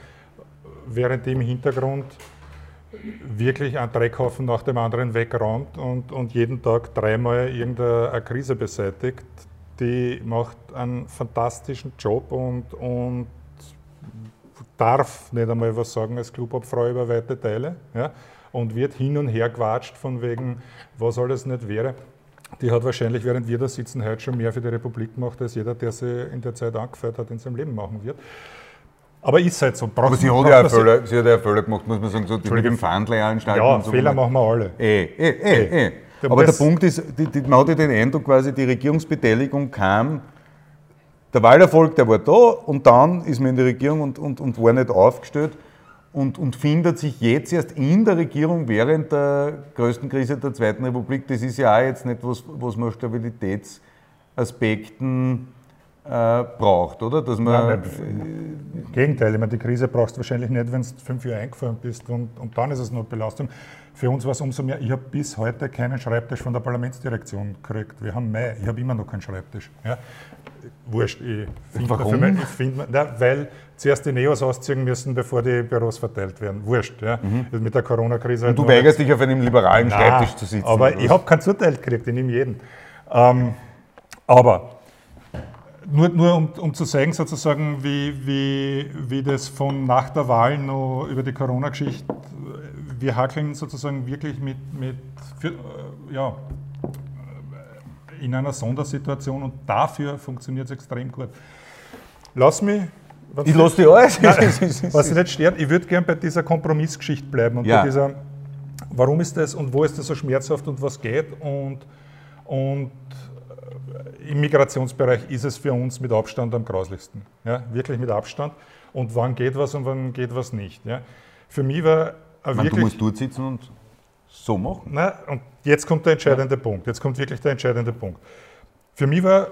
während die im Hintergrund wirklich einen Dreckhaufen nach dem anderen wegräumt und, und jeden Tag dreimal irgendeine Krise beseitigt. Die macht einen fantastischen Job und, und darf nicht einmal was sagen als Clubobfrau über weite Teile ja, und wird hin und her gewatscht von wegen, was alles nicht wäre. Die hat wahrscheinlich, während wir da sitzen, heute schon mehr für die Republik gemacht, als jeder, der sie in der Zeit angefeuert hat, in seinem Leben machen wird. Aber ist halt so. Braucht Aber sie hat ja Fehler, sie hat ja Fehler gemacht, muss man sagen, so die mit dem Fahndler anstalten. Ja, so Fehler machen wir alle. Eh, eh, eh, eh. Aber der Punkt ist, die, die, man hatte den Eindruck, quasi die Regierungsbeteiligung kam, der Wahlerfolg, der war da und dann ist man in die Regierung und, und, und war nicht aufgestellt und, und findet sich jetzt erst in der Regierung während der größten Krise der Zweiten Republik. Das ist ja auch jetzt nicht was, was man Stabilitätsaspekten äh, braucht, oder? Dass man Nein, Im Gegenteil, ich meine, die Krise brauchst du wahrscheinlich nicht, wenn du fünf Jahre eingefahren bist und, und dann ist es nur Belastung. Für uns war es umso mehr, ich habe bis heute keinen Schreibtisch von der Parlamentsdirektion gekriegt. Wir haben Mai, ich habe immer noch keinen Schreibtisch. Ja. Wurscht, ich finde Warum? ich find, na, weil zuerst die Neos ausziehen müssen, bevor die Büros verteilt werden. Wurscht, ja. Mhm. Mit der Corona-Krise. Und halt du weigerst dich auf einem liberalen Nein, Schreibtisch zu sitzen. Aber ich habe kein Zuteil gekriegt, ich nehme jeden. Ähm, aber nur, nur um, um, zu zeigen, sozusagen, wie, wie, wie das von nach der Wahl noch über die Corona-Geschichte, wir hackeln sozusagen wirklich mit, mit für, äh, ja, in einer Sondersituation und dafür funktioniert es extrem gut. Lass mich. Ich lasse dich alles. *laughs* *laughs* was Sie nicht stört, ich würde gerne bei dieser Kompromissgeschichte bleiben und ja. bei dieser, warum ist das und wo ist das so schmerzhaft und was geht und, und im Migrationsbereich ist es für uns mit Abstand am grauslichsten. Ja, wirklich mit Abstand. Und wann geht was und wann geht was nicht. Ja. Für mich war Man, wirklich. Du musst dort sitzen und so machen. Na, und jetzt kommt der entscheidende ja. Punkt. Jetzt kommt wirklich der entscheidende Punkt. Für mich war,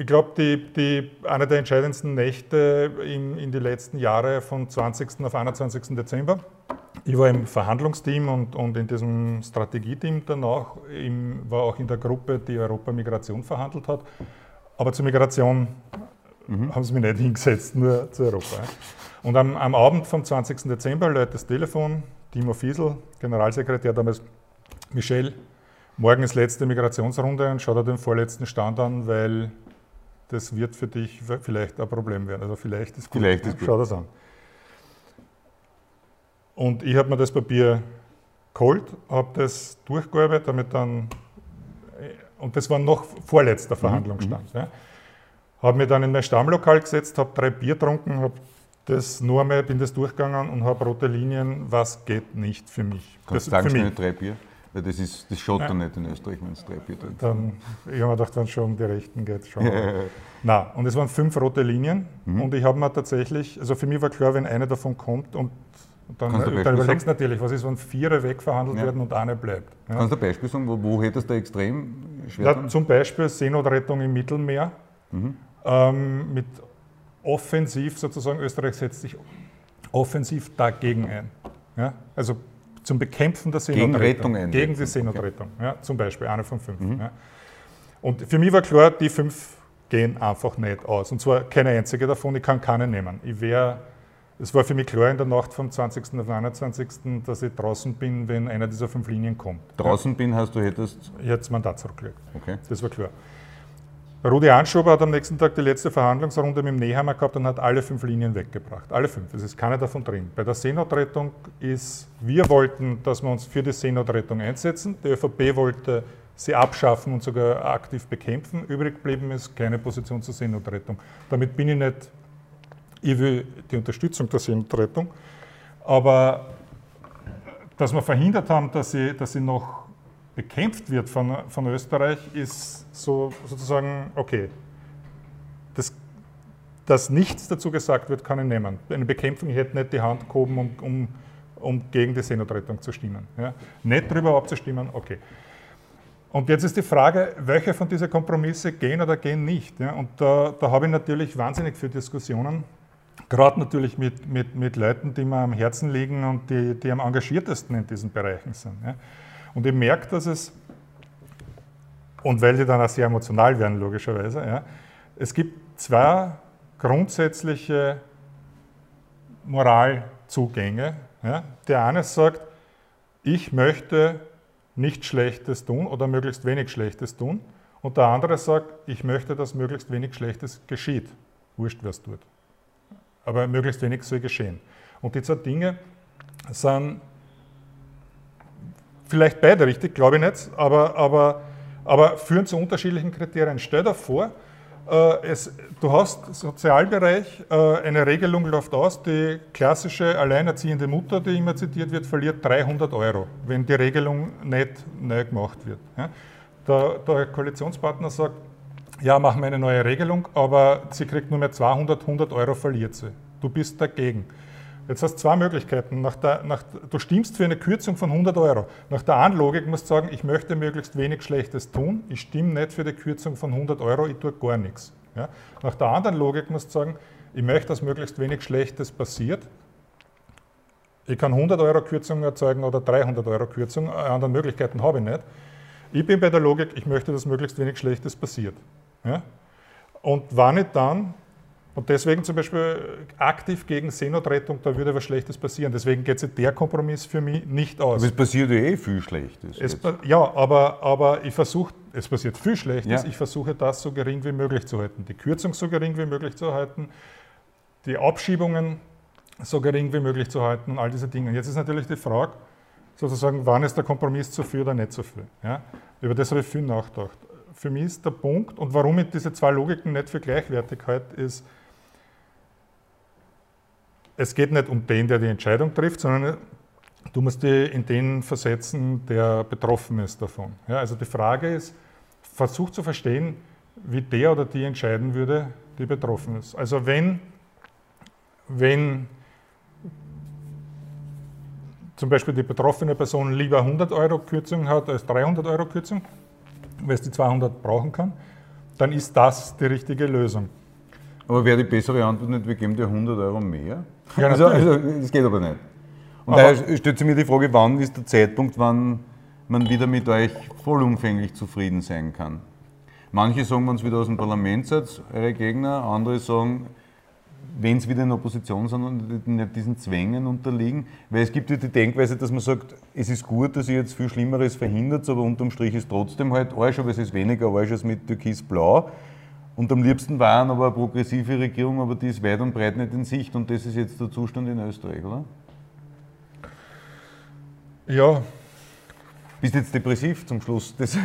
ich glaube, die, die, eine der entscheidendsten Nächte in, in die letzten Jahre von 20. auf 21. Dezember. Ich war im Verhandlungsteam und, und in diesem Strategieteam danach, im, war auch in der Gruppe, die Europa Migration verhandelt hat. Aber zur Migration mhm. haben sie mich nicht hingesetzt, nur zu Europa. Und am, am Abend vom 20. Dezember lädt das Telefon, Timo Fiesel, Generalsekretär damals, Michel, morgen ist letzte Migrationsrunde und schau dir den vorletzten Stand an, weil das wird für dich vielleicht ein Problem werden. Also vielleicht ist gut. Vielleicht ist gut. Schau das an. Und ich habe mir das Papier geholt, habe das durchgearbeitet, damit dann, und das war noch vorletzter mhm. Verhandlungsstand. Mhm. Ja. Habe mich dann in mein Stammlokal gesetzt, habe drei Bier getrunken, habe das nur einmal, bin das durchgegangen und habe rote Linien, was geht nicht für mich. Kannst das, du sagen, für mich. drei Bier? Weil das, ist, das schaut dann nicht in Österreich, wenn es Treppe drin Dann, ich habe mir gedacht, es schon die Rechten geht, schon. Na, und es waren fünf rote Linien Mhm. und ich habe mir tatsächlich, also für mich war klar, wenn eine davon kommt und dann, dann überlegst du natürlich, was ist, wenn vier wegverhandelt Ja. werden und eine bleibt. Ja. Kannst du ein Beispiel sagen, wo, wo hättest du extrem schwer Ja, dran? zum Beispiel Seenotrettung im Mittelmeer. Mhm. Ähm, mit offensiv sozusagen, Österreich setzt sich offensiv dagegen ein. Ja? Also zum Bekämpfen der Gegen Seenotrettung. Rettung einsetzen. Gegen die Seenotrettung, ja, zum Beispiel, eine von fünf. Ja. Und für mich war klar, die fünf gehen einfach nicht aus. Und zwar keine einzige davon, ich kann keine nehmen. Ich wäre, es war für mich klar in der Nacht vom 20. auf 21., dass ich draußen bin, wenn einer dieser fünf Linien kommt. Draußen bin, heißt du hättest. Ich hätte das Mandat zurückgelegt. Okay. Das war klar. Rudi Anschober hat am nächsten Tag die letzte Verhandlungsrunde mit dem Nehammer gehabt und hat alle fünf Linien weggebracht. Alle fünf. Es ist keine davon drin. Bei der Seenotrettung ist, wir wollten, dass wir uns für die Seenotrettung einsetzen. Die ÖVP wollte sie abschaffen und sogar aktiv bekämpfen. Übrig geblieben ist keine Position zur Seenotrettung. Damit bin ich nicht, ich will die Unterstützung der Seenotrettung, aber dass wir verhindert haben, dass sie, dass sie noch bekämpft wird von, von Österreich, ist so sozusagen, okay, das, dass nichts dazu gesagt wird, kann ich nehmen. Eine Bekämpfung, ich hätte nicht die Hand gehoben, um, um, um gegen die Seenotrettung zu stimmen. Ja. Nicht darüber abzustimmen, okay. Und jetzt ist die Frage, welche von diesen Kompromisse gehen oder gehen nicht. Ja? Und da, da habe ich natürlich wahnsinnig viele Diskussionen, gerade natürlich mit, mit, mit Leuten, die mir am Herzen liegen und die, die am engagiertesten in diesen Bereichen sind. Ja? Und ich merke, dass es, und weil die dann auch sehr emotional werden, logischerweise, ja, es gibt zwei grundsätzliche Moralzugänge. Ja. Der eine sagt, ich möchte nichts Schlechtes tun oder möglichst wenig Schlechtes tun. Und der andere sagt, ich möchte, dass möglichst wenig Schlechtes geschieht. Wurscht, wer es tut. Aber möglichst wenig soll geschehen. Und die zwei Dinge sind vielleicht beide richtig, glaube ich nicht, aber, aber, aber führen zu unterschiedlichen Kriterien. Stell dir vor, äh, es, du hast Sozialbereich, äh, eine Regelung läuft aus, die klassische alleinerziehende Mutter, die immer zitiert wird, verliert 300 Euro, wenn die Regelung nicht neu gemacht wird. Der, der Koalitionspartner sagt, ja, machen wir eine neue Regelung, aber sie kriegt nur mehr 200, 100 Euro verliert sie. Du bist dagegen. Jetzt hast du zwei Möglichkeiten. Nach der, nach, du stimmst für eine Kürzung von 100 Euro. Nach der einen Logik musst du sagen, ich möchte möglichst wenig Schlechtes tun. Ich stimme nicht für die Kürzung von 100 Euro, ich tue gar nichts. Ja? Nach der anderen Logik musst du sagen, ich möchte, dass möglichst wenig Schlechtes passiert. Ich kann 100 Euro Kürzung erzeugen oder 300 Euro Kürzung. Andere Möglichkeiten habe ich nicht. Ich bin bei der Logik, ich möchte, dass möglichst wenig Schlechtes passiert. Ja? Und wann ich dann und deswegen zum Beispiel aktiv gegen Seenotrettung, da würde was Schlechtes passieren. Deswegen geht sich der Kompromiss für mich nicht aus. Aber es passiert ja eh viel Schlechtes. Es, ja, aber, aber ich versuche, es passiert viel Schlechtes, Ja. ich versuche das so gering wie möglich zu halten. Die Kürzung so gering wie möglich zu halten, die Abschiebungen so gering wie möglich zu halten und all diese Dinge. Und jetzt ist natürlich die Frage, sozusagen, wann ist der Kompromiss zu viel oder nicht zu viel. Ja? Über das habe ich viel nachgedacht. Für mich ist der Punkt, und warum ich diese zwei Logiken nicht für gleichwertig halte, ist, es geht nicht um den, der die Entscheidung trifft, sondern du musst dich in den versetzen, der betroffen ist davon. Ja, also die Frage ist, versuch zu verstehen, wie der oder die entscheiden würde, die betroffen ist. Also wenn, wenn zum Beispiel die betroffene Person lieber 100 Euro Kürzung hat als 300 Euro Kürzung, weil es die 200 brauchen kann, dann ist das die richtige Lösung. Aber wäre die bessere Antwort nicht, wir geben dir 100 Euro mehr? Ja, also, also, das geht aber nicht. Und Aber- daher stellt sich mir die Frage, wann ist der Zeitpunkt, wann man wieder mit euch vollumfänglich zufrieden sein kann? Manche sagen, wenn es wieder aus dem Parlament seid, eure Gegner, andere sagen, wenn es wieder in Opposition sind und nicht diesen Zwängen unterliegen. Weil es gibt ja die Denkweise, dass man sagt, es ist gut, dass ihr jetzt viel Schlimmeres verhindert, aber unterm Strich ist trotzdem halt Arsch, aber es ist weniger Arsch als mit Türkis-Blau. Und am liebsten waren aber eine progressive Regierung, aber die ist weit und breit nicht in Sicht und das ist jetzt der Zustand in Österreich, oder? Ja, Bist jetzt depressiv zum Schluss? *laughs* Das,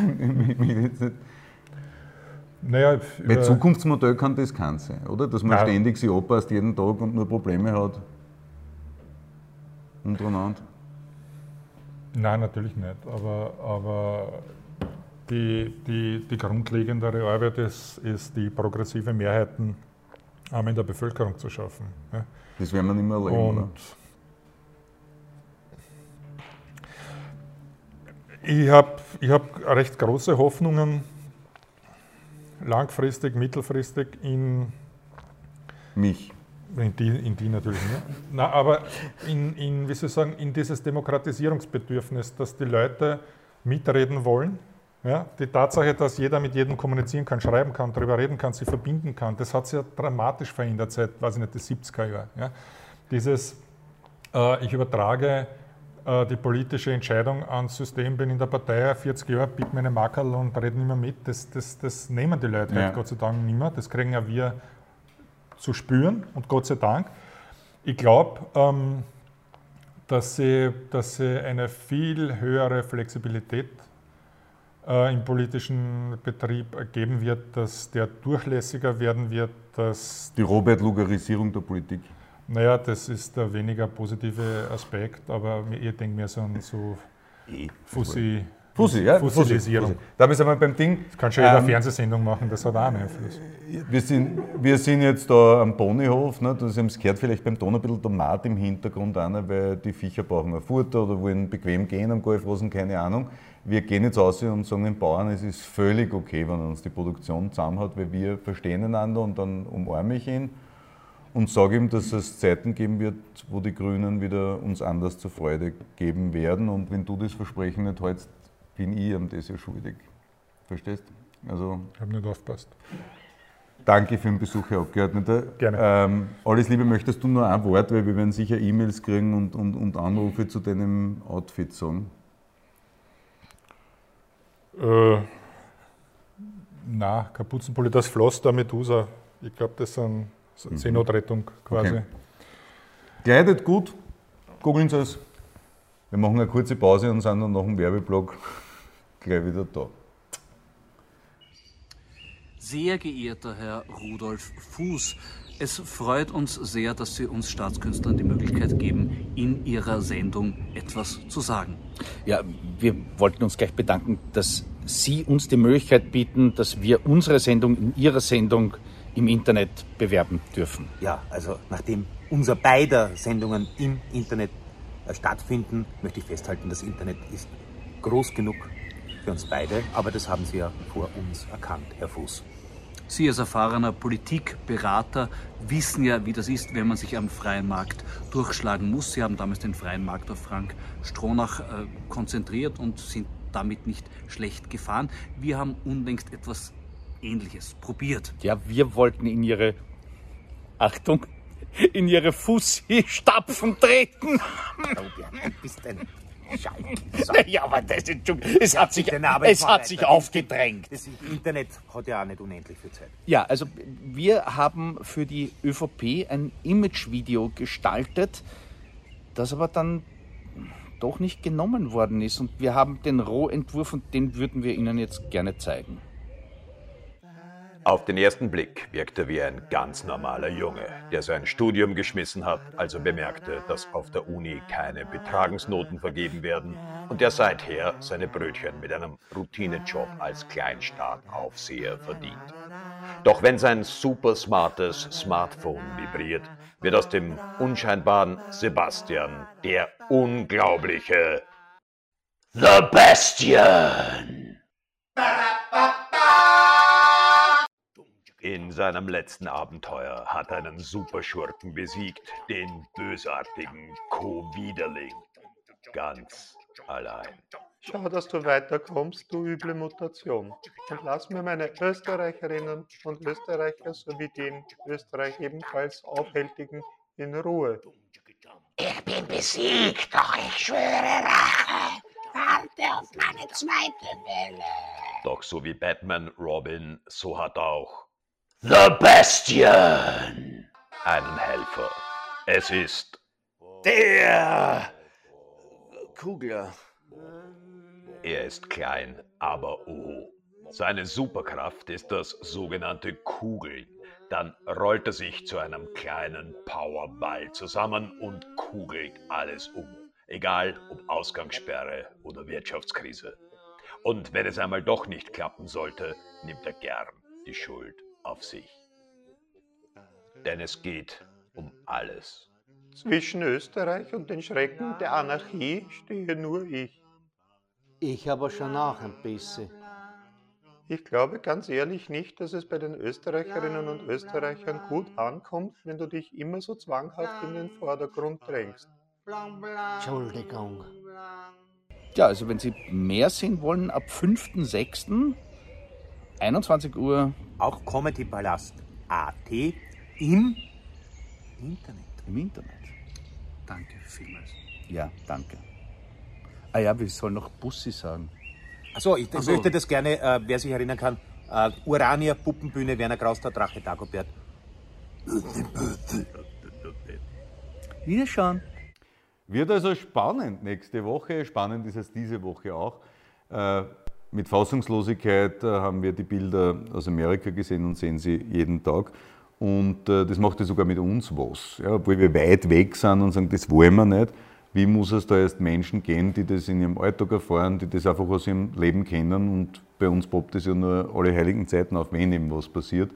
naja, Weil äh, Zukunftsmodell kann das kein sein, oder? Dass man Nein. ständig sich anpasst jeden Tag und nur Probleme hat. Untereinander. Nein, natürlich nicht. Aber, aber die, die, die grundlegendere Arbeit ist, ist, die progressive Mehrheiten ähm, in der Bevölkerung zu schaffen. Ja. Das werden wir nicht mehr erleben. Und ich habe ich hab recht große Hoffnungen, langfristig, mittelfristig in mich. In die, in die natürlich nicht. Na, aber in, in, wie soll ich sagen, in dieses Demokratisierungsbedürfnis, dass die Leute mitreden wollen. Ja, die Tatsache, dass jeder mit jedem kommunizieren kann, schreiben kann, darüber reden kann, sich verbinden kann, das hat sich ja dramatisch verändert seit, weiß ich nicht, die 70er Jahren. Ja. Dieses, äh, ich übertrage äh, die politische Entscheidung ans System, bin in der Partei 40 Jahre, biete mir eine Makerl und rede nicht mehr mit, das, das, das nehmen die Leute ja. halt Gott sei Dank nicht mehr. Das kriegen ja wir zu spüren und Gott sei Dank. Ich glaube, ähm, dass, sie, dass sie eine viel höhere Flexibilität äh, im politischen Betrieb geben wird, dass der durchlässiger werden wird. Dass Die Robert-Lugerisierung der Politik. Naja, das ist der weniger positive Aspekt, aber ich denke mir so an so Eh, Fussi, Fussi, ja? Fossilisierung. Fussi. Da sind wir beim Ding. Das kann schon jeder Ähm, Fernsehsendung machen, das hat auch einen Einfluss. Wir sind, wir sind jetzt da am Ponyhof, ne? Sie haben es gehört, vielleicht beim Ton ein bisschen Tomat im Hintergrund noch, weil die Viecher brauchen ein Futter oder wollen bequem gehen am Golfrosen, keine Ahnung. Wir gehen jetzt aus und sagen den Bauern, es ist völlig okay, wenn er uns die Produktion zusammen hat, weil wir verstehen einander und dann umarme ich ihn und sage ihm, dass es Zeiten geben wird, wo die Grünen wieder uns anders zur Freude geben werden. Und wenn du das Versprechen nicht hältst, bin ich ihm das ja schuldig. Verstehst? Also Ich habe nicht aufgepasst. Danke für den Besuch, Herr Abgeordneter. Gerne. Ähm, alles Liebe, möchtest du nur ein Wort, weil wir werden sicher E-Mails kriegen und, und, und Anrufe zu deinem Outfit sagen. Äh, na, Kapuzenpulli, das Floss der Medusa. Ich glaube, das sind Mhm. Seenotrettung quasi. Okay. Kleidet gut, googeln Sie es. Wir machen eine kurze Pause und sind dann nach dem Werbeblock *laughs* gleich wieder da. Sehr geehrter Herr Rudolf Fuß, es freut uns sehr, dass Sie uns Staatskünstlern die Möglichkeit geben, in Ihrer Sendung etwas zu sagen. Ja, wir wollten uns gleich bedanken, dass Sie uns die Möglichkeit bieten, dass wir unsere Sendung in Ihrer Sendung im Internet bewerben dürfen. Ja, also nachdem unser beider Sendungen im Internet äh, stattfinden, möchte ich festhalten, das Internet ist groß genug für uns beide, aber das haben Sie ja vor uns erkannt, Herr Fuß. Sie als erfahrener Politikberater wissen ja, wie das ist, wenn man sich am freien Markt durchschlagen muss. Sie haben damals den freien Markt auf Frank Stronach äh, konzentriert und sind damit nicht schlecht gefahren. Wir haben unlängst etwas Ähnliches probiert. Ja, wir wollten in Ihre, Achtung, in Ihre Fussi-Stapfen treten. Du bist ein Schalk. *laughs* Ja, aber das ist schon, es hat sich, es hat sich aufgedrängt. Das Internet hat ja auch nicht unendlich viel Zeit. Ja, also wir haben für die ÖVP ein Imagevideo gestaltet, das aber dann doch nicht genommen worden ist. Und wir haben den Rohentwurf und den würden wir Ihnen jetzt gerne zeigen. Auf den ersten Blick wirkt er wie ein ganz normaler Junge, der sein Studium geschmissen hat, als er bemerkte, dass auf der Uni keine Betragensnoten vergeben werden und der seither seine Brötchen mit einem Routinejob als Kleinstaataufseher verdient. Doch wenn sein supersmartes Smartphone vibriert, wird aus dem unscheinbaren Sebastian der unglaubliche Sebastian. In seinem letzten Abenteuer hat er einen Superschurken besiegt, den bösartigen Co-Widerling. Ganz allein. Schau, dass du weiterkommst, du üble Mutation. Und lass mir meine Österreicherinnen und Österreicher sowie die in Österreich ebenfalls Aufhältigen in Ruhe. Ich bin besiegt, doch ich schwöre Rache. Warte auf meine zweite Welle. Doch so wie Batman Robin, so hat auch Sebastian einen Helfer. Es ist Der Kugler. Er ist klein, aber oh. Seine Superkraft ist das sogenannte Kugeln. Dann rollt er sich zu einem kleinen Powerball zusammen und kugelt alles um. Egal ob Ausgangssperre oder Wirtschaftskrise. Und wenn es einmal doch nicht klappen sollte, nimmt er gern die Schuld auf sich. Denn es geht um alles. Zwischen Österreich und den Schrecken der Anarchie stehe nur ich. Ich aber schon auch ein bisschen. Ich glaube ganz ehrlich nicht, dass es bei den Österreicherinnen und Österreichern gut ankommt, wenn du dich immer so zwanghaft in den Vordergrund drängst. Entschuldigung. Ja, also wenn Sie mehr sehen wollen, ab 5.6. 21 Uhr. Auch Comedy Palast AT im Internet. Im Internet. Danke vielmals. Ja, danke. Ah ja, wir sollen noch Bussi sagen. Achso, ich Ach so. möchte das gerne, äh, wer sich erinnern kann, äh, Urania, Puppenbühne, Werner Kraus, der Drache, Dagobert. Wiederschauen. Wird also spannend nächste Woche. Spannend ist es diese Woche auch. Äh, mit Fassungslosigkeit äh, haben wir die Bilder aus Amerika gesehen und sehen sie jeden Tag. Und äh, das macht ja sogar mit uns was. Ja, obwohl wir weit weg sind und sagen, das wollen wir nicht. Wie muss es da erst Menschen gehen, die das in ihrem Alltag erfahren, die das einfach aus ihrem Leben kennen? Und bei uns poppt es ja nur alle heiligen Zeiten auf, wenn eben was passiert.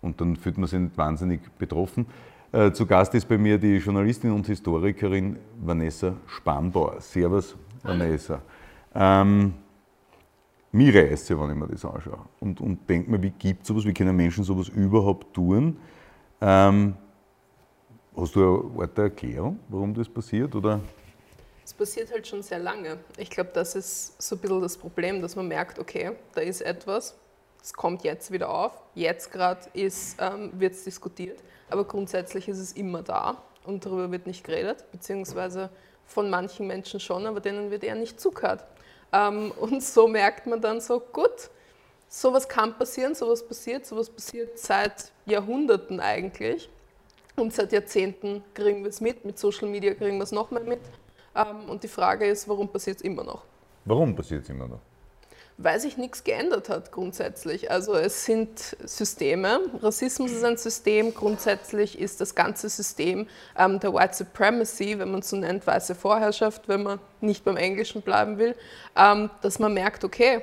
Und dann fühlt man sich nicht wahnsinnig betroffen. Äh, Zu Gast ist bei mir die Journalistin und Historikerin Vanessa Spanbauer. Servus, Vanessa. Ähm, mir reißt ja, wenn ich mir das anschaue. Und, und denke mir, wie gibt es sowas, wie können Menschen sowas überhaupt tun? Ähm, hast du eine Art Erklärung, warum das passiert? Oder? Es passiert halt schon sehr lange. Ich glaube, das ist so ein bisschen das Problem, dass man merkt, okay, da ist etwas, es kommt jetzt wieder auf, jetzt gerade ähm, wird es diskutiert, aber grundsätzlich ist es immer da und darüber wird nicht geredet, beziehungsweise von manchen Menschen schon, aber denen wird eher nicht zugehört. Ähm, und so merkt man dann so, gut, sowas kann passieren, sowas passiert, sowas passiert seit Jahrhunderten eigentlich. Und seit Jahrzehnten kriegen wir es mit, mit Social Media kriegen wir es noch mehr mit. Ähm, und die Frage ist, warum passiert es immer noch? Warum passiert es immer noch? Weil sich nichts geändert hat grundsätzlich. Also es sind Systeme. Rassismus ist ein System. Grundsätzlich ist das ganze System ähm, der White Supremacy, wenn man es so nennt, weiße Vorherrschaft, wenn man nicht beim Englischen bleiben will, ähm, dass man merkt, okay,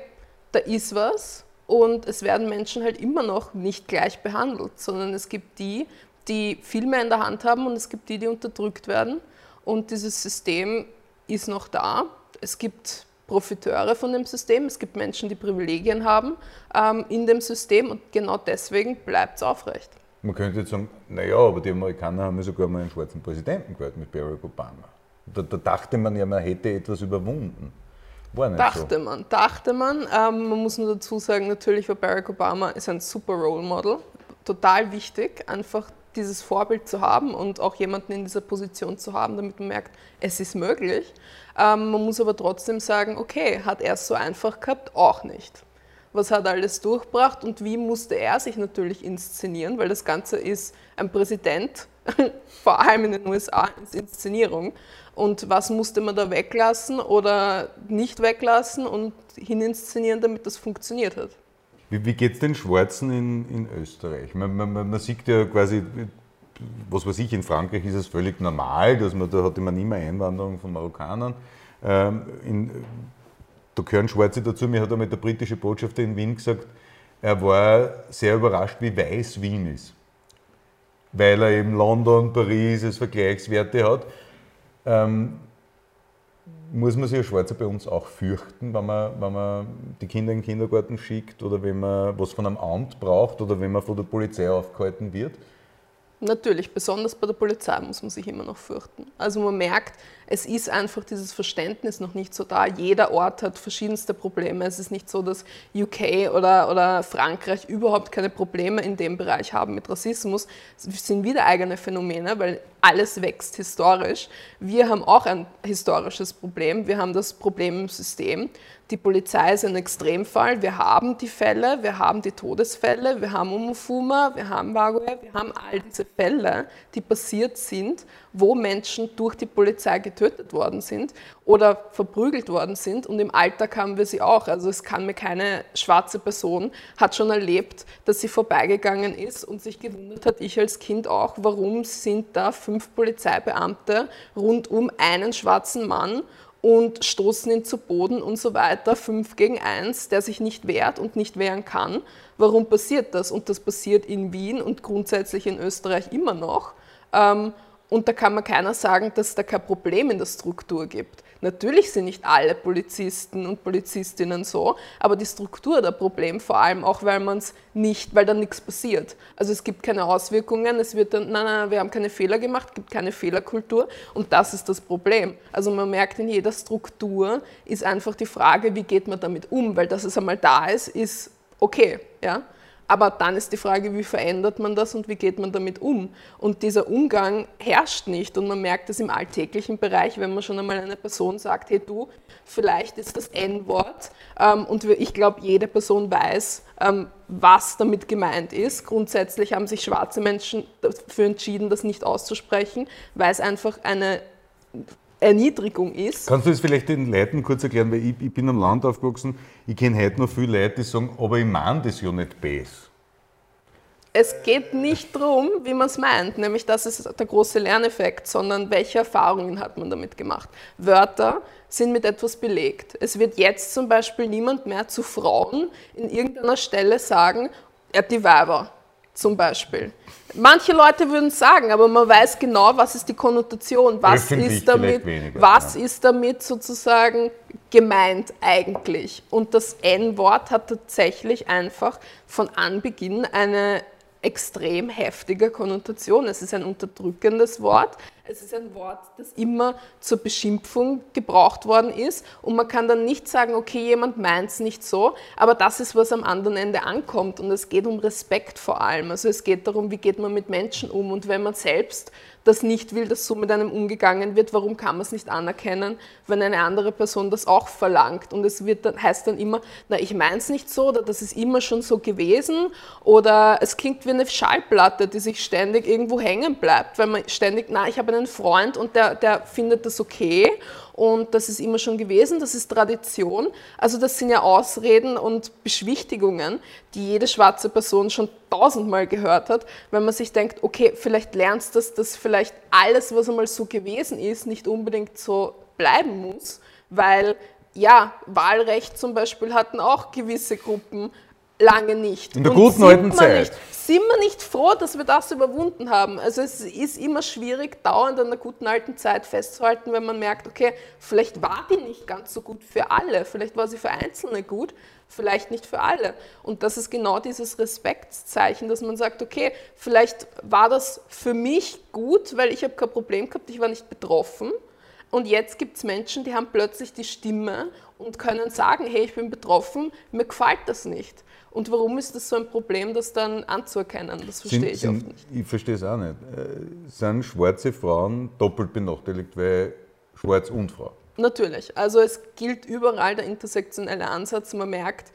da ist was und es werden Menschen halt immer noch nicht gleich behandelt, sondern es gibt die, die viel mehr in der Hand haben und es gibt die, die unterdrückt werden. Und dieses System ist noch da. Es gibt Profiteure von dem System, es gibt Menschen, die Privilegien haben ähm, in dem System und genau deswegen bleibt es aufrecht. Man könnte jetzt sagen, naja, aber die Amerikaner haben ja sogar mal einen schwarzen Präsidenten gewählt mit Barack Obama. Da, da dachte man ja, man hätte etwas überwunden. War nicht Dachte so. man, dachte man. Ähm, man muss nur dazu sagen, natürlich war Barack Obama ist ein super Role Model. Total wichtig, einfach dieses Vorbild zu haben und auch jemanden in dieser Position zu haben, damit man merkt, es ist möglich. Ähm, man muss aber trotzdem sagen, okay, hat er es so einfach gehabt? Auch nicht. Was hat alles durchgebracht und wie musste er sich natürlich inszenieren, weil das Ganze ist ein Präsident, *laughs* vor allem in den USA, ist Inszenierung. Und was musste man da weglassen oder nicht weglassen und hininszenieren, damit das funktioniert hat? Wie, wie geht es den Schwarzen in, in Österreich? Man, man, man sieht ja quasi, was weiß ich, in Frankreich ist es völlig normal, dass man, da hatte man immer Einwanderung von Marokkanern. Ähm, in, da gehören Schwarze dazu. Mir hat einmal der britische Botschafter in Wien gesagt, er war sehr überrascht, wie weiß Wien ist. Weil er eben London, Paris als Vergleichswerte hat. Ähm, muss man sich als Schwarzer bei uns auch fürchten, wenn man, wenn man die Kinder in den Kindergarten schickt oder wenn man was von einem Amt braucht oder wenn man von der Polizei aufgehalten wird? Natürlich, besonders bei der Polizei muss man sich immer noch fürchten. Also man merkt, es ist einfach dieses Verständnis noch nicht so da. Jeder Ort hat verschiedenste Probleme. Es ist nicht so, dass UK oder, oder Frankreich überhaupt keine Probleme in dem Bereich haben mit Rassismus. Es sind wieder eigene Phänomene, weil alles wächst historisch. Wir haben auch ein historisches Problem. Wir haben das Problem im System. Die Polizei ist ein Extremfall. Wir haben die Fälle, wir haben die Todesfälle, wir haben Umofuma, wir haben Wagoe, wir haben all diese Fälle, die passiert sind wo Menschen durch die Polizei getötet worden sind oder verprügelt worden sind. Und im Alltag haben wir sie auch. Also es kann mir keine schwarze Person, hat schon erlebt, dass sie vorbeigegangen ist und sich gewundert hat, ich als Kind auch, warum sind da fünf Polizeibeamte rund um einen schwarzen Mann und stoßen ihn zu Boden und so weiter, fünf gegen eins, der sich nicht wehrt und nicht wehren kann. Warum passiert das? Und das passiert in Wien und grundsätzlich in Österreich immer noch. Ähm, und da kann man keiner sagen, dass es da kein Problem in der Struktur gibt. Natürlich sind nicht alle Polizisten und Polizistinnen so, aber die Struktur der Problem, vor allem auch, weil man es nicht, weil dann nichts passiert. Also es gibt keine Auswirkungen, es wird dann, nein, nein, wir haben keine Fehler gemacht, gibt keine Fehlerkultur und das ist das Problem. Also man merkt in jeder Struktur ist einfach die Frage, wie geht man damit um, weil dass es einmal da ist, ist okay, ja. Aber dann ist die Frage, wie verändert man das und wie geht man damit um? Und dieser Umgang herrscht nicht und man merkt es im alltäglichen Bereich, wenn man schon einmal einer Person sagt, hey du, vielleicht ist das N-Wort ähm, und ich glaube, jede Person weiß, ähm, was damit gemeint ist. Grundsätzlich haben sich schwarze Menschen dafür entschieden, das nicht auszusprechen, weil es einfach eine Erniedrigung ist. Kannst du das vielleicht den Leuten kurz erklären, weil ich, ich bin am Land aufgewachsen, ich kenne heute noch viele Leute, die sagen, aber ich meine das ja nicht besser. Es geht nicht darum, wie man es meint, nämlich das ist der große Lerneffekt, sondern welche Erfahrungen hat man damit gemacht. Wörter sind mit etwas belegt. Es wird jetzt zum Beispiel niemand mehr zu Frauen in irgendeiner Stelle sagen, er die Weiber zum Beispiel. Manche Leute würden sagen, aber man weiß genau, was ist die Konnotation, was, ist damit, weniger, was ja. ist damit sozusagen gemeint eigentlich. Und das N-Wort hat tatsächlich einfach von Anbeginn eine extrem heftige Konnotation. Es ist ein unterdrückendes Wort. Es ist ein Wort, das immer zur Beschimpfung gebraucht worden ist. Und man kann dann nicht sagen, okay, jemand meint es nicht so, aber das ist, was am anderen Ende ankommt. Und es geht um Respekt vor allem. Also es geht darum, wie geht man mit Menschen um. Und wenn man selbst das nicht will, dass so mit einem umgegangen wird, warum kann man es nicht anerkennen, wenn eine andere Person das auch verlangt? Und es wird dann, heißt dann immer, na, ich meine es nicht so oder das ist immer schon so gewesen oder es klingt wie eine Schallplatte, die sich ständig irgendwo hängen bleibt, weil man ständig, na, ich habe einen Freund und der, der findet das okay und das ist immer schon gewesen, das ist Tradition. Also das sind ja Ausreden und Beschwichtigungen, die jede schwarze Person schon tausendmal gehört hat, wenn man sich denkt, okay, vielleicht lernst du das, dass vielleicht alles, was einmal so gewesen ist, nicht unbedingt so bleiben muss, weil ja, Wahlrecht zum Beispiel hatten auch gewisse Gruppen lange nicht. In der guten alten Zeit. Nicht, sind wir nicht froh, dass wir das überwunden haben? Also es ist immer schwierig, dauernd an der guten alten Zeit festzuhalten, wenn man merkt, okay, vielleicht war die nicht ganz so gut für alle, vielleicht war sie für Einzelne gut, vielleicht nicht für alle. Und das ist genau dieses Respektszeichen, dass man sagt, okay, vielleicht war das für mich gut, weil ich habe kein Problem gehabt, ich war nicht betroffen. Und jetzt gibt es Menschen, die haben plötzlich die Stimme und können sagen, hey, ich bin betroffen, mir gefällt das nicht. Und warum ist das so ein Problem, das dann anzuerkennen? Das verstehe sind, ich sind, oft nicht. Ich verstehe es auch nicht. Äh, sind schwarze Frauen doppelt benachteiligt, weil schwarz und Frau? Natürlich. Also es gilt überall der intersektionelle Ansatz. Man merkt,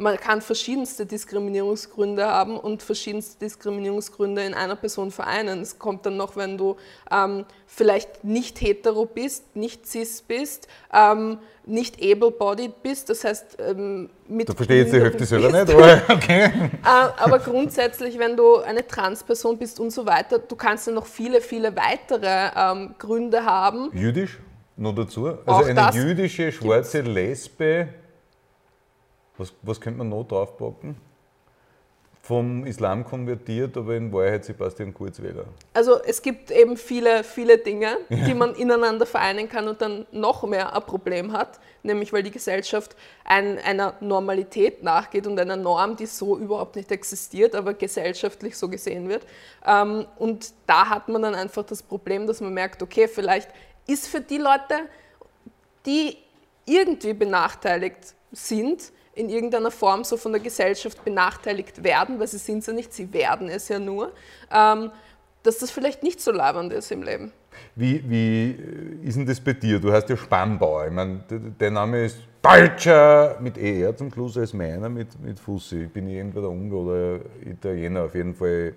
man kann verschiedenste Diskriminierungsgründe haben und verschiedenste Diskriminierungsgründe in einer Person vereinen. Es kommt dann noch, wenn du ähm, vielleicht nicht hetero bist, nicht cis bist, ähm, nicht able-bodied bist, das heißt ähm, mit Du verstehst die Hälfte selber nicht, aber *laughs* okay. äh, aber grundsätzlich, wenn du eine Transperson bist und so weiter, du kannst ja noch viele, viele weitere ähm, Gründe haben. Jüdisch noch dazu? Also Auch eine jüdische schwarze Lesbe was, was könnte man noch draufpacken? Vom Islam konvertiert, aber in Wahrheit Sebastian Kurzwähler. Also es gibt eben viele, viele Dinge, die man ineinander vereinen kann und dann noch mehr ein Problem hat, nämlich weil die Gesellschaft ein, einer Normalität nachgeht und einer Norm, die so überhaupt nicht existiert, aber gesellschaftlich so gesehen wird. Ähm, und da hat man dann einfach das Problem, dass man merkt, okay, vielleicht ist für die Leute, die irgendwie benachteiligt sind, in irgendeiner Form so von der Gesellschaft benachteiligt werden, weil sie sind es ja nicht, sie werden es ja nur, ähm, dass das vielleicht nicht so labernd ist im Leben. Wie, wie äh, ist denn das bei dir? Du hast ja Spannbauer. Ich meine, der Name ist Deutscher mit ER zum Schluss als meiner mit, mit Fussi. Ich bin irgendwo der Ungar oder Italiener, auf jeden Fall.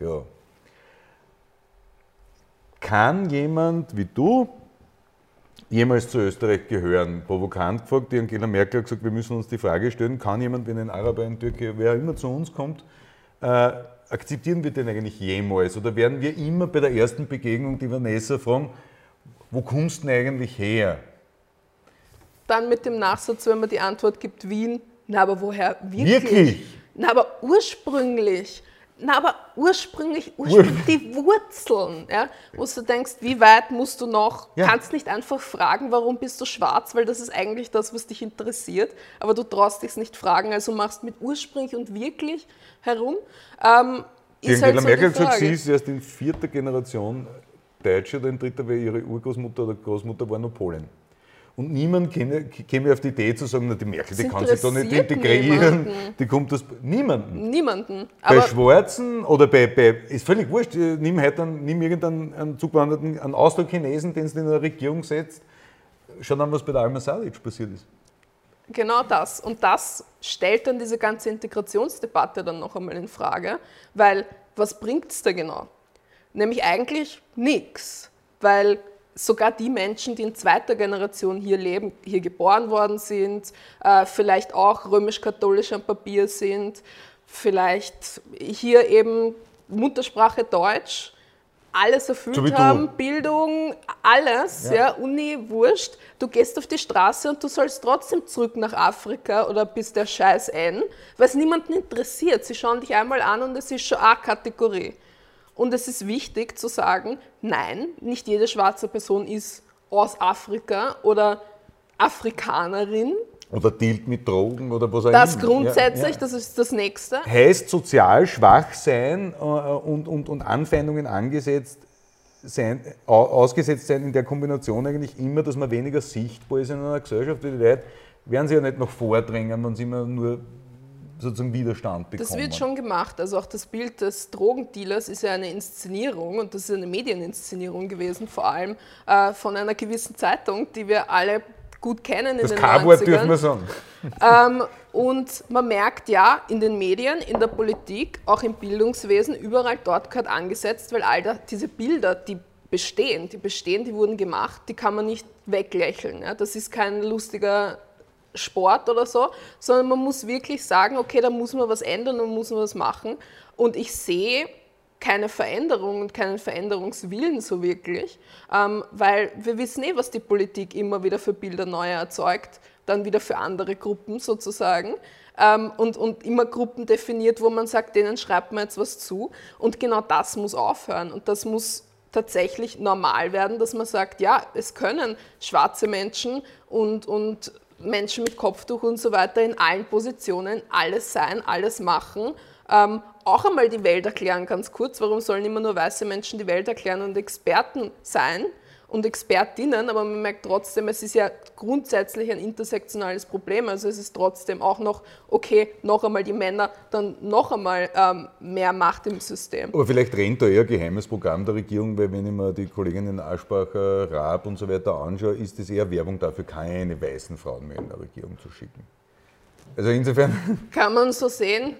Ja. kann jemand wie du jemals zu Österreich gehören? Provokant gefragt, die Angela Merkel hat gesagt, wir müssen uns die Frage stellen, kann jemand, wenn ein Araber, ein Türke, wer immer zu uns kommt, äh, akzeptieren wir den eigentlich jemals? Oder werden wir immer bei der ersten Begegnung die Vanessa fragen, wo kommst du denn eigentlich her? Dann mit dem Nachsatz, wenn man die Antwort gibt, Wien, na aber woher wirklich? Wirklich? Na aber ursprünglich. Na aber ursprünglich, ursprünglich die Wurzeln, ja, wo du denkst, wie weit musst du noch? Ja. Kannst nicht einfach fragen, warum bist du schwarz, weil das ist eigentlich das, was dich interessiert, aber du traust dich nicht fragen, also machst mit ursprünglich und wirklich herum. Ähm, Die ist halt so Merkel die Frage. sie ist erst in vierter Generation Deutsche oder in dritter, weil ihre Urgroßmutter oder Großmutter war noch Polen. Und niemand käme, auf die Idee zu sagen, na, die Merkel, die kann sich doch nicht integrieren, niemanden. die kommt aus... Niemanden. Niemanden. Bei Aber Schwarzen oder bei, bei, ist völlig wurscht, nimm heute einen, nimm irgendeinen einen zugewanderten, einen Austro-Chinesen, den du in eine Regierung setzt, schau dann, was bei der Alma Sadic passiert ist. Genau das. Und das stellt dann diese ganze Integrationsdebatte dann noch einmal in Frage, weil was bringt es da genau? Nämlich eigentlich nichts, weil sogar die Menschen, die in zweiter Generation hier leben, hier geboren worden sind, äh, vielleicht auch römisch-katholisch am Papier sind, vielleicht hier eben Muttersprache Deutsch, alles erfüllt So haben, Bildung, alles, Ja. ja. Uni, wurscht. Du gehst auf die Straße und du sollst trotzdem zurück nach Afrika oder bis der Scheiß N, weil es niemanden interessiert. Sie schauen dich einmal an und es ist schon eine Kategorie. Und es ist wichtig zu sagen, nein, nicht jede schwarze Person ist aus Afrika oder Afrikanerin. Oder dealt mit Drogen oder was auch Das immer. grundsätzlich, Ja, ja. das ist das Nächste. Heißt sozial schwach sein äh, und, und, und Anfeindungen angesetzt sein, au- ausgesetzt sein in der Kombination eigentlich immer, dass man weniger sichtbar ist in einer Gesellschaft, die Leute werden sich ja nicht noch vordrängen, wenn sie immer nur sozusagen Widerstand bekommen. Das wird schon gemacht. Also auch das Bild des Drogendealers ist ja eine Inszenierung und das ist eine Medieninszenierung gewesen, vor allem äh, von einer gewissen Zeitung, die wir alle gut kennen in Das den K-Wort 90ern. dürfen wir sagen. Ähm, und man merkt ja, in den Medien, in der Politik, auch im Bildungswesen, überall dort gehört angesetzt, weil all da, diese Bilder, die bestehen, die bestehen, die wurden gemacht, die kann man nicht weglächeln. Ja? Das ist kein lustiger Sport oder so, sondern man muss wirklich sagen, okay, da muss man was ändern und muss man was machen. Und ich sehe keine Veränderung und keinen Veränderungswillen so wirklich, ähm, weil wir wissen eh, was die Politik immer wieder für Bilder neu erzeugt, dann wieder für andere Gruppen sozusagen. Ähm, und, und immer Gruppen definiert, wo man sagt, denen schreibt man jetzt was zu. Und genau das muss aufhören. Und das muss tatsächlich normal werden, dass man sagt, ja, es können schwarze Menschen und, und Menschen mit Kopftuch und so weiter in allen Positionen alles sein, alles machen. Ähm, auch einmal die Welt erklären, ganz kurz. Warum sollen immer nur weiße Menschen die Welt erklären und Experten sein und Expertinnen? Aber man merkt trotzdem, es ist ja grundsätzlich ein intersektionales Problem. Also es ist trotzdem auch noch, okay, noch einmal die Männer, dann noch einmal ähm, mehr Macht im System. Aber vielleicht rennt da eher ein geheimes Programm der Regierung, weil wenn ich mir die Kolleginnen Aschbacher, Raab und so weiter anschaue, ist das eher Werbung dafür, keine weißen Frauen mehr in der Regierung zu schicken. Also insofern, Kann man so sehen.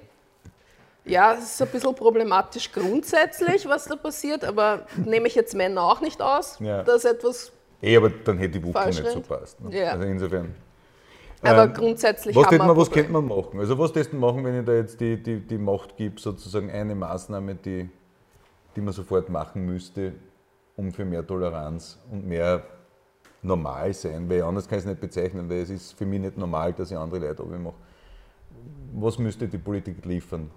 Ja, es ist ein bisschen problematisch grundsätzlich, was da passiert, aber nehme ich jetzt Männer auch nicht aus, Ja. dass etwas eh, aber dann hätte die Falsch nicht so rennt. passt. Ne? Ja. Also insofern. Aber Ähm, grundsätzlich was man, Was könnte man machen? Also was testen machen, wenn ich da jetzt die, die, die Macht gibt, sozusagen eine Maßnahme, die, die man sofort machen müsste, um für mehr Toleranz und mehr normal sein, weil anders kann ich es nicht bezeichnen, weil es ist für mich nicht normal, dass ich andere Leute mache. Was müsste die Politik liefern?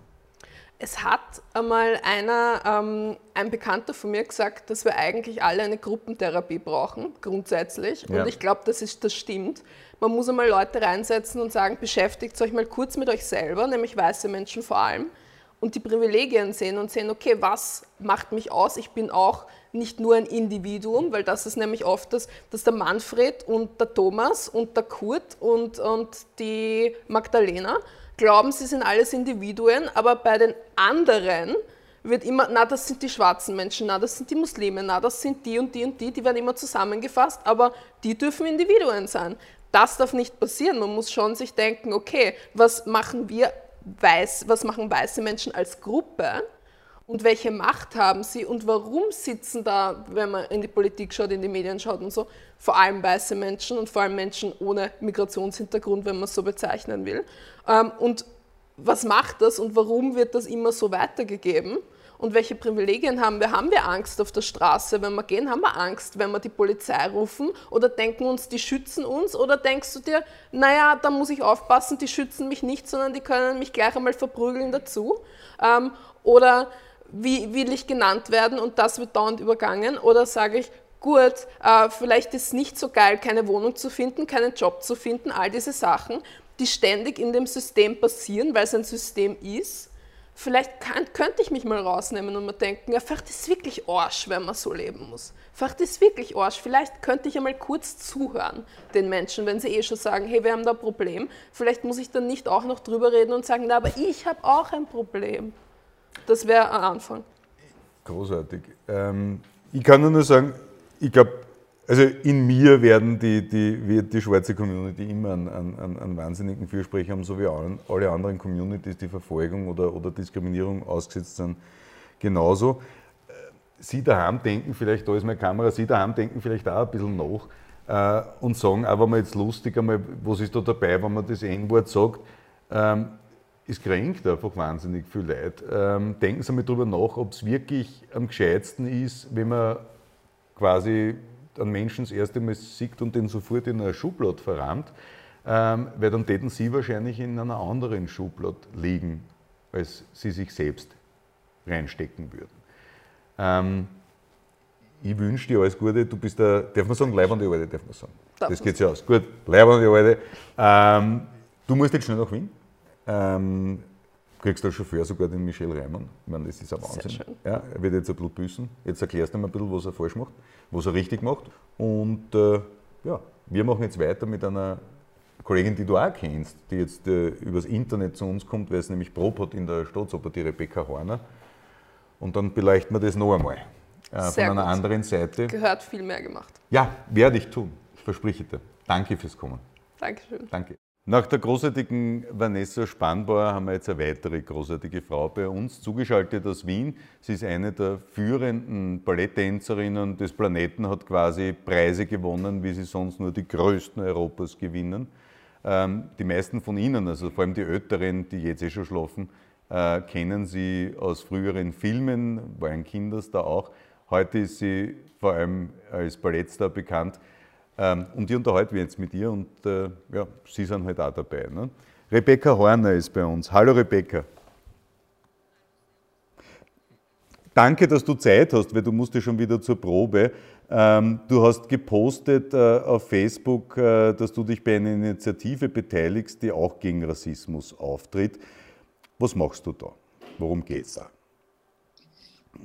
Es hat einmal einer, ähm, ein Bekannter von mir gesagt, dass wir eigentlich alle eine Gruppentherapie brauchen, grundsätzlich. Ja. Und ich glaube, das, ist- das stimmt. Man muss einmal Leute reinsetzen und sagen, beschäftigt euch mal kurz mit euch selber, nämlich weiße Menschen vor allem, und die Privilegien sehen und sehen, okay, was macht mich aus? Ich bin auch nicht nur ein Individuum, weil das ist nämlich oft das, dass der Manfred und der Thomas und der Kurt und, und die Magdalena glauben, sie sind alles Individuen, aber bei den anderen wird immer, na, das sind die schwarzen Menschen, na, das sind die Muslime, na, das sind die und die und die, die werden immer zusammengefasst, aber die dürfen Individuen sein. Das darf nicht passieren. Man muss schon sich denken, okay, was machen wir weiß, was machen weiße Menschen als Gruppe? Und welche Macht haben sie und warum sitzen da, wenn man in die Politik schaut, in die Medien schaut und so, vor allem weiße Menschen und vor allem Menschen ohne Migrationshintergrund, wenn man es so bezeichnen will. Ähm, und was macht das und warum wird das immer so weitergegeben? Und welche Privilegien haben wir? Haben wir Angst auf der Straße, wenn wir gehen? Haben wir Angst, wenn wir die Polizei rufen? Oder denken uns, die schützen uns? Oder denkst du dir, naja, da muss ich aufpassen, die schützen mich nicht, sondern die können mich gleich einmal verprügeln dazu? Ähm, oder wie will ich genannt werden und das wird dauernd übergangen? Oder sage ich, gut, äh, vielleicht ist es nicht so geil, keine Wohnung zu finden, keinen Job zu finden, all diese Sachen, die ständig in dem System passieren, weil es ein System ist. Vielleicht kann, könnte ich mich mal rausnehmen und mir denken, ja, vielleicht ist wirklich Arsch, wenn man so leben muss. Vielleicht ist wirklich Arsch. Vielleicht könnte ich einmal kurz zuhören den Menschen, wenn sie eh schon sagen, hey, wir haben da ein Problem. Vielleicht muss ich dann nicht auch noch drüber reden und sagen, na, aber ich habe auch ein Problem. Das wäre ein Anfang. Großartig. Ähm, ich kann nur sagen, ich glaube, also in mir werden die, die, wird die schwarze Community immer einen, einen, einen wahnsinnigen Fürsprecher haben, so wie alle anderen Communities, die Verfolgung oder, oder Diskriminierung ausgesetzt sind, genauso. Äh, Sie daheim denken vielleicht, da ist meine Kamera, Sie daheim denken vielleicht auch ein bisschen nach äh, und sagen, auch man jetzt lustig einmal, was ist da dabei, wenn man das N-Wort sagt, ähm, es kränkt einfach wahnsinnig viel Leid. Ähm, denken Sie mal drüber nach, ob es wirklich am gescheitsten ist, wenn man quasi einen Menschen das erste Mal sieht und den sofort in einer Schublade verrammt, ähm, weil dann täten Sie wahrscheinlich in einer anderen Schublade liegen, als Sie sich selbst reinstecken würden. Ähm, ich wünsche dir alles Gute. Du bist der, darf man sagen, leibende Alte, darf man sagen. Darf das geht sich aus. Gut, leibende Alte. Ähm, du musst jetzt schnell nach Wien. Ähm, kriegst als Chauffeur sogar den Michel Reimann. Ich meine, das ist ein Wahnsinn. Ja, er wird jetzt ein Blut büßen. Jetzt erklärst du ihm ein bisschen, was er falsch macht, was er richtig macht. Und äh, ja, wir machen jetzt weiter mit einer Kollegin, die du auch kennst, die jetzt äh, übers Internet zu uns kommt, weil es nämlich Probe hat in der Staatsoper, die Rebecca Horner. Und dann beleuchten wir das noch einmal. Äh, von einer gut. anderen Seite. Gehört viel mehr gemacht. Ja, werde ich tun. Ich verspreche dir. Danke fürs Kommen. Dankeschön. Danke. Nach der großartigen Vanessa Spannbauer haben wir jetzt eine weitere großartige Frau bei uns, zugeschaltet aus Wien. Sie ist eine der führenden Balletttänzerinnen des Planeten, hat quasi Preise gewonnen, wie sie sonst nur die größten Europas gewinnen. Ähm, die meisten von Ihnen, also vor allem die Älteren, die jetzt eh schon schlafen, äh, kennen sie aus früheren Filmen, war ein Kinderstar auch. Heute ist sie vor allem als Ballettstar bekannt. Ähm, und die unterhalten wir jetzt mit ihr und äh, ja, Sie sind halt auch dabei. Ne? Rebecca Horner ist bei uns. Hallo Rebecca. Danke, dass du Zeit hast, weil du musst ja schon wieder zur Probe. Ähm, du hast gepostet äh, auf Facebook, äh, dass du dich bei einer Initiative beteiligst, die auch gegen Rassismus auftritt. Was machst du da? Worum geht es da?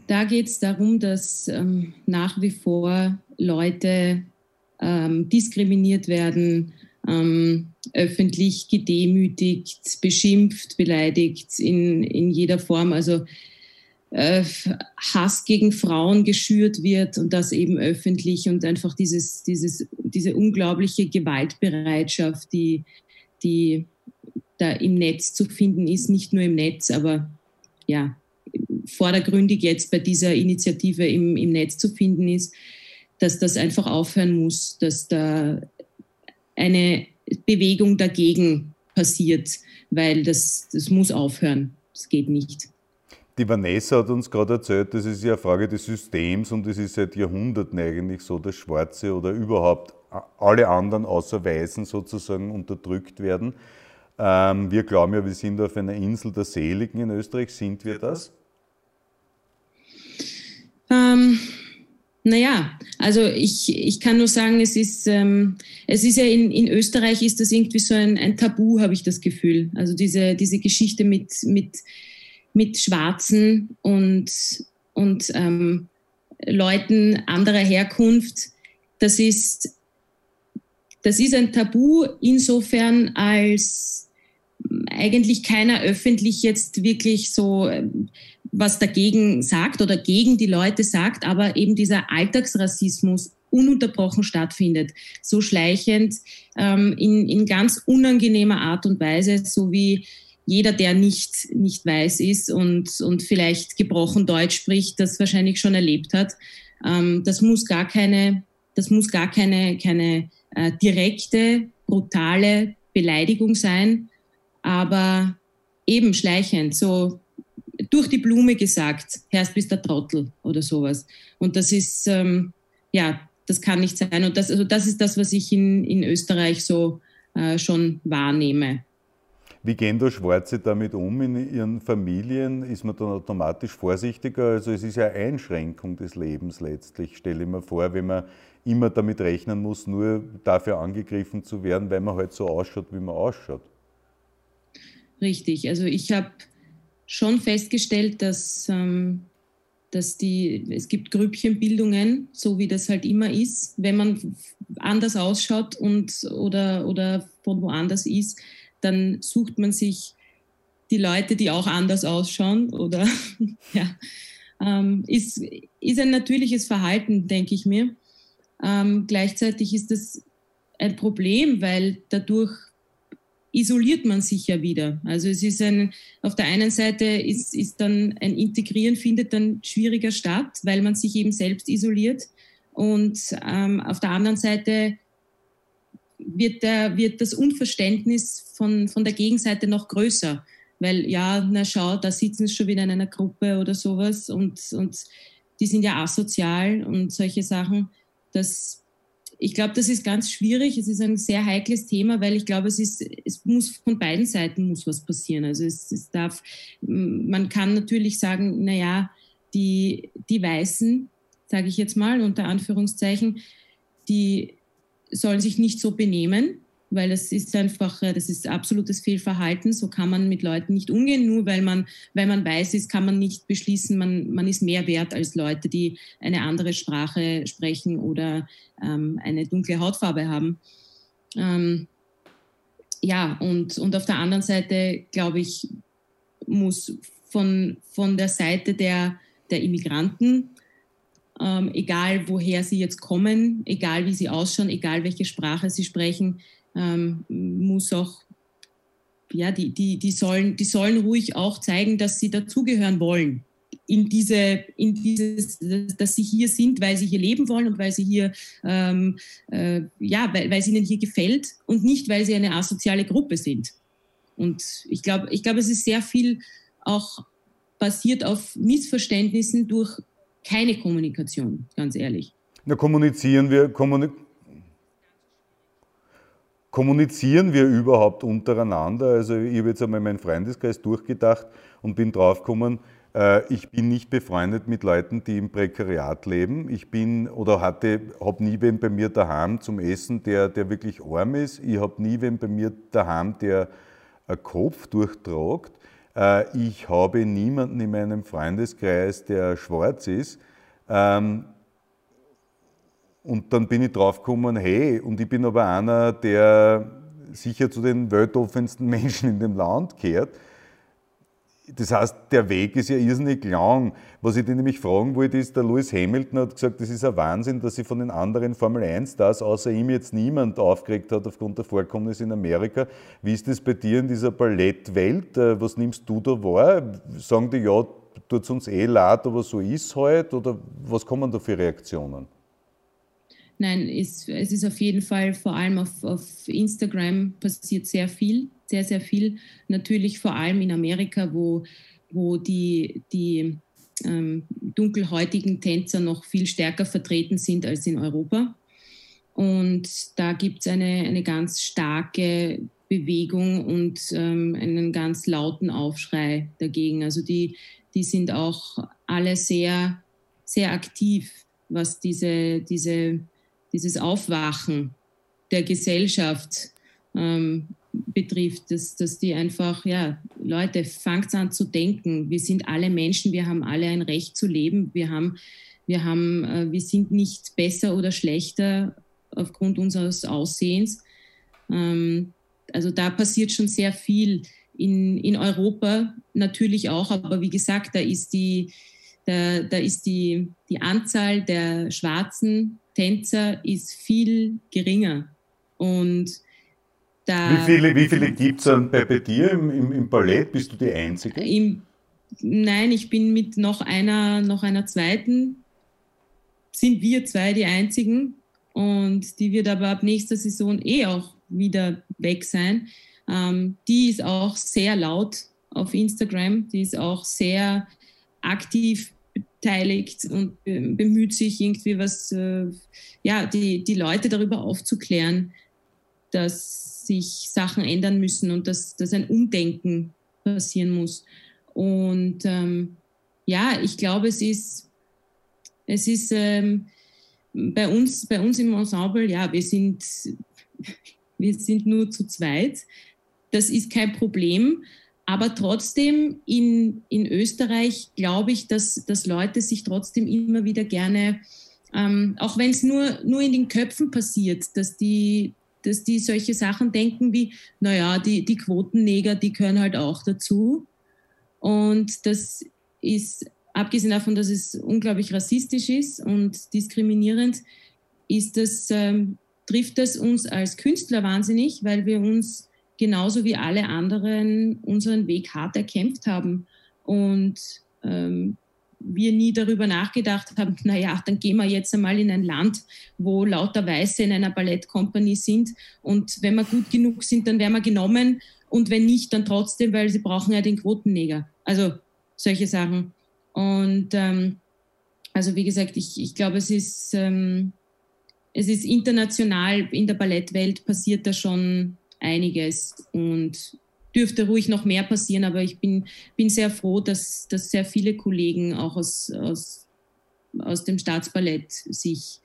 Da geht es darum, dass ähm, nach wie vor Leute ähm, diskriminiert werden, ähm, öffentlich gedemütigt, beschimpft, beleidigt in, in jeder Form. Also äh, Hass gegen Frauen geschürt wird und das eben öffentlich und einfach dieses, dieses, diese unglaubliche Gewaltbereitschaft, die, die da im Netz zu finden ist, nicht nur im Netz, aber ja, vordergründig jetzt bei dieser Initiative im, im Netz zu finden ist, dass das einfach aufhören muss, dass da eine Bewegung dagegen passiert, weil das, das muss aufhören. Das geht nicht. Die Vanessa hat uns gerade erzählt, das ist ja eine Frage des Systems und es ist seit Jahrhunderten eigentlich so, dass Schwarze oder überhaupt alle anderen außer Weißen sozusagen unterdrückt werden. Ähm, wir glauben ja, wir sind auf einer Insel der Seligen in Österreich. Sind wir das? Ähm, naja, also ich, ich kann nur sagen, es ist, ähm, es ist ja in, in Österreich ist das irgendwie so ein, ein Tabu, habe ich das Gefühl. Also diese, diese Geschichte mit, mit, mit Schwarzen und, und ähm, Leuten anderer Herkunft, das ist, das ist ein Tabu insofern, als eigentlich keiner öffentlich jetzt wirklich so ähm, was dagegen sagt oder gegen die Leute sagt, aber eben dieser Alltagsrassismus ununterbrochen stattfindet, so schleichend, ähm, in, in ganz unangenehmer Art und Weise, so wie jeder, der nicht, nicht weiß ist und, und vielleicht gebrochen Deutsch spricht, das wahrscheinlich schon erlebt hat. Ähm, das muss gar keine, das muss gar keine, keine äh, direkte, brutale Beleidigung sein, aber eben schleichend, so durch die Blume gesagt, Herrst bist der Trottel oder sowas. Und das ist, ähm, ja, das kann nicht sein. Und das, also das ist das, was ich in, in Österreich so äh, schon wahrnehme. Wie gehen da Schwarze damit um in ihren Familien? Ist man dann automatisch vorsichtiger? Also es ist ja eine Einschränkung des Lebens letztlich, stelle ich mir vor, wenn man immer damit rechnen muss, nur dafür angegriffen zu werden, weil man halt so ausschaut, wie man ausschaut. Richtig, also ich habe schon festgestellt, dass, ähm, dass die, es gibt Grüppchenbildungen, so wie das halt immer ist, wenn man anders ausschaut und, oder, oder von woanders ist, dann sucht man sich die Leute, die auch anders ausschauen oder *laughs* ja, ähm, ist, ist ein natürliches Verhalten, denke ich mir. Ähm, gleichzeitig ist das ein Problem, weil dadurch isoliert man sich ja wieder. Also es ist ein, auf der einen Seite ist, ist dann ein Integrieren findet dann schwieriger statt, weil man sich eben selbst isoliert. Und ähm, auf der anderen Seite wird, der, wird das Unverständnis von, von der Gegenseite noch größer. Weil ja, na schau, da sitzen sie schon wieder in einer Gruppe oder sowas und, und die sind ja asozial und solche Sachen. Das, ich glaube, das ist ganz schwierig. Es ist ein sehr heikles Thema, weil ich glaube, es ist, es muss von beiden Seiten muss was passieren. Also es, es darf, man kann natürlich sagen, na ja, die, die Weißen, sage ich jetzt mal unter Anführungszeichen, die sollen sich nicht so benehmen, weil das ist einfach, äh, das ist absolutes Fehlverhalten. So kann man mit Leuten nicht umgehen. Nur weil man, weil man weiß ist, kann man nicht beschließen, man, man ist mehr wert als Leute, die eine andere Sprache sprechen oder ähm, eine dunkle Hautfarbe haben. Ähm, ja, und, und auf der anderen Seite, glaube ich, muss von, von der Seite der, der Immigranten ähm, egal woher sie jetzt kommen, egal wie sie ausschauen, egal welche Sprache sie sprechen, ähm, muss auch, ja, die, die, die, sollen, die sollen ruhig auch zeigen, dass sie dazugehören wollen. In diese, in dieses, dass sie hier sind, weil sie hier leben wollen und weil sie hier, ähm, äh, ja, weil, weil es ihnen hier gefällt und nicht, weil sie eine asoziale Gruppe sind. Und ich glaube, ich glaube, es ist sehr viel auch basiert auf Missverständnissen durch keine Kommunikation, ganz ehrlich. Na, kommunizieren wir, kommuni kommunizieren wir überhaupt untereinander? Also ich habe jetzt einmal meinen Freundeskreis durchgedacht und bin draufgekommen, äh, ich bin nicht befreundet mit Leuten, die im Prekariat leben. Ich bin oder hatte, habe nie wen bei mir daheim zum Essen, der, der wirklich arm ist. Ich habe nie wen bei mir daheim, der einen Kopf durchtragt. Äh, ich habe niemanden in meinem Freundeskreis, der schwarz ist. Und dann bin ich draufgekommen, hey, und ich bin aber einer, der sicher zu den weltoffensten *laughs* Menschen in dem Land gehört. Das heißt, der Weg ist ja irrsinnig lang. Was ich dir nämlich fragen wollte, ist, der Lewis Hamilton hat gesagt, das ist ein Wahnsinn, dass sich von den anderen Formel 1-Stars außer ihm jetzt niemand aufgeregt hat aufgrund der Vorkommnisse in Amerika. Wie ist das bei dir in dieser Ballettwelt? Äh, was nimmst du da wahr? Sagen die, ja, tut es uns eh leid, aber so ist halt? Oder was kommen da für Reaktionen? Nein, es, es ist auf jeden Fall, vor allem auf, auf Instagram passiert sehr viel sehr, sehr viel. Natürlich vor allem in Amerika, wo, wo die, die ähm, dunkelhäutigen Tänzer noch viel stärker vertreten sind als in Europa. Und da gibt es eine, eine ganz starke Bewegung und ähm, einen ganz lauten Aufschrei dagegen. Also die, die sind auch alle sehr, sehr aktiv, was diese, diese, dieses Aufwachen der Gesellschaft ähm, betrifft, dass, dass die einfach, ja, Leute, fangt an zu denken. Wir sind alle Menschen, wir haben alle ein Recht zu leben. Wir haben, wir haben, äh, wir sind nicht besser oder schlechter aufgrund unseres Aussehens. Ähm, also da passiert schon sehr viel. In, in Europa natürlich auch, aber wie gesagt, da ist die, da, da ist die, die Anzahl der schwarzen Tänzer ist viel geringer. Und da Wie viele, wie viele gibt es bei, bei dir im, im, im Ballett? Bist du die Einzige? Im, nein, ich bin mit noch einer, noch einer zweiten, sind wir zwei die einzigen. Und die wird aber ab nächster Saison eh auch wieder weg sein. Ähm, die ist auch sehr laut auf Instagram. Die ist auch sehr aktiv beteiligt und bemüht sich irgendwie was, äh, ja, die, die Leute darüber aufzuklären, dass sich Sachen ändern müssen und dass, dass ein Umdenken passieren muss. Und ähm, ja, ich glaube, es ist, es ist ähm, bei, uns, bei uns im Ensemble, ja, wir sind, wir sind nur zu zweit. Das ist kein Problem. Aber trotzdem in, in Österreich glaube ich, dass, dass Leute sich trotzdem immer wieder gerne, ähm, auch wenn es nur, nur in den Köpfen passiert, dass die, dass die solche Sachen denken wie, naja, die, die Quotenneger, die gehören halt auch dazu. Und das ist, abgesehen davon, dass es unglaublich rassistisch ist und diskriminierend, ist das, ähm, trifft das uns als Künstler wahnsinnig, weil wir uns genauso wie alle anderen unseren Weg hart erkämpft haben und ähm, wir nie darüber nachgedacht haben, *laughs* naja, dann gehen wir jetzt einmal in ein Land, wo lauter Weiße in einer Ballettkompanie sind und wenn wir gut genug sind, dann werden wir genommen und wenn nicht, dann trotzdem, weil sie brauchen ja den Quotenneger. Also solche Sachen. Und ähm, also wie gesagt, ich, ich glaube, es ist, ähm, es ist international in der Ballettwelt passiert da schon einiges und dürfte ruhig noch mehr passieren, aber ich bin, bin sehr froh, dass, dass sehr viele Kollegen auch aus, aus, aus dem Staatsballett sich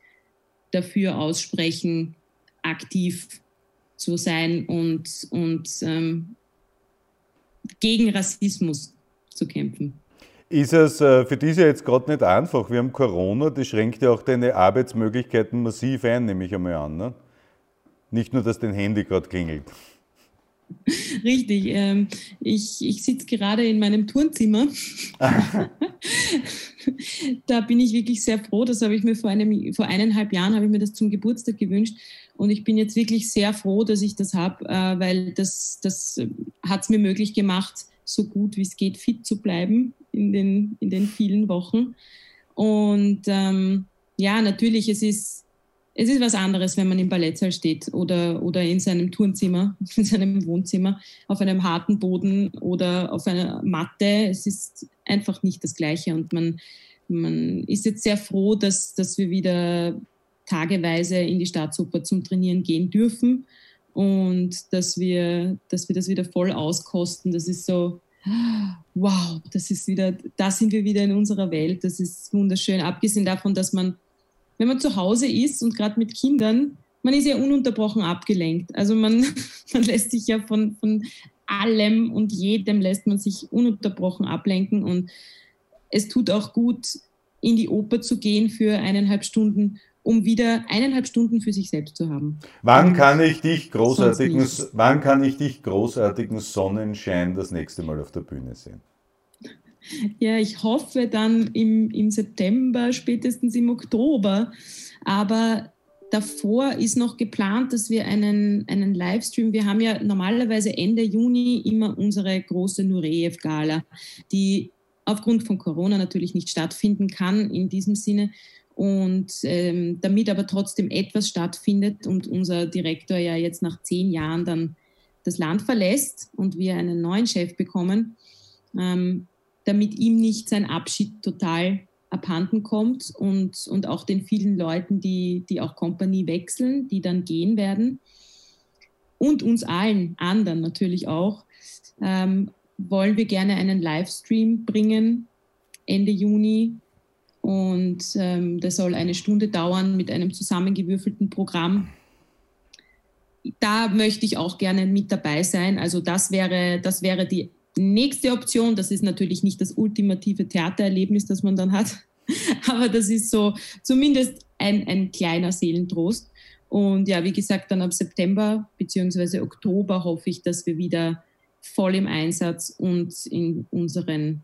dafür aussprechen, aktiv zu sein und, und ähm, gegen Rassismus zu kämpfen. Ist es äh, für diese jetzt gerade nicht einfach? Wir haben Corona, das schränkt ja auch deine Arbeitsmöglichkeiten massiv ein, nehme ich einmal an. Ne? Nicht nur, dass dein Handy gerade klingelt. Richtig. Ähm, ich ich sitze gerade in meinem Turnzimmer. *laughs* da bin ich wirklich sehr froh. Das habe ich mir vor, einem, vor eineinhalb Jahren habe ich mir das zum Geburtstag gewünscht. Und ich bin jetzt wirklich sehr froh, dass ich das habe, äh, weil das, das hat es mir möglich gemacht, so gut wie es geht, fit zu bleiben in den, in den vielen Wochen. Und ähm, ja, natürlich, es ist es ist was anderes, wenn man im Ballettsaal steht oder, oder in seinem Turnzimmer, *laughs* in seinem Wohnzimmer, auf einem harten Boden oder auf einer Matte. Es ist einfach nicht das Gleiche. Und man, man ist jetzt sehr froh, dass, dass wir wieder tageweise in die Staatsoper zum Trainieren gehen dürfen und dass wir, dass wir das wieder voll auskosten. Das ist so, wow, das ist wieder, da sind wir wieder in unserer Welt. Das ist wunderschön. Abgesehen davon, dass man wenn man zu Hause ist und gerade mit Kindern, man ist ja ununterbrochen abgelenkt. Also man, *laughs* man lässt sich ja von, von allem und jedem lässt man sich ununterbrochen ablenken und es tut auch gut, in die Oper zu gehen für eineinhalb Stunden, um wieder eineinhalb Stunden für sich selbst zu haben. Wann kann ich dich großartigen, wann kann ich dich großartigen Sonnenschein das nächste Mal auf der Bühne sehen? Ja, ich hoffe dann im, im September, spätestens im Oktober. Aber davor ist noch geplant, dass wir einen, einen Livestream, wir haben ja normalerweise Ende Juni immer unsere große Nureyev-Gala, die aufgrund von Corona natürlich nicht stattfinden kann in diesem Sinne. Und ähm, damit aber trotzdem etwas stattfindet und unser Direktor ja jetzt nach zehn Jahren dann das Land verlässt und wir einen neuen Chef bekommen, ähm, damit ihm nicht sein Abschied total abhanden kommt und, und auch den vielen Leuten, die, die auch Kompanie wechseln, die dann gehen werden und uns allen anderen natürlich auch, ähm, wollen wir gerne einen Livestream bringen Ende Juni und ähm, das soll eine Stunde dauern mit einem zusammengewürfelten Programm. Da möchte ich auch gerne mit dabei sein. Also das wäre, das wäre die Nächste Option, das ist natürlich nicht das ultimative Theatererlebnis, das man dann hat, *laughs* aber das ist so zumindest ein, ein kleiner Seelentrost. Und ja, wie gesagt, dann ab September bzw. Oktober hoffe ich, dass wir wieder voll im Einsatz und in unseren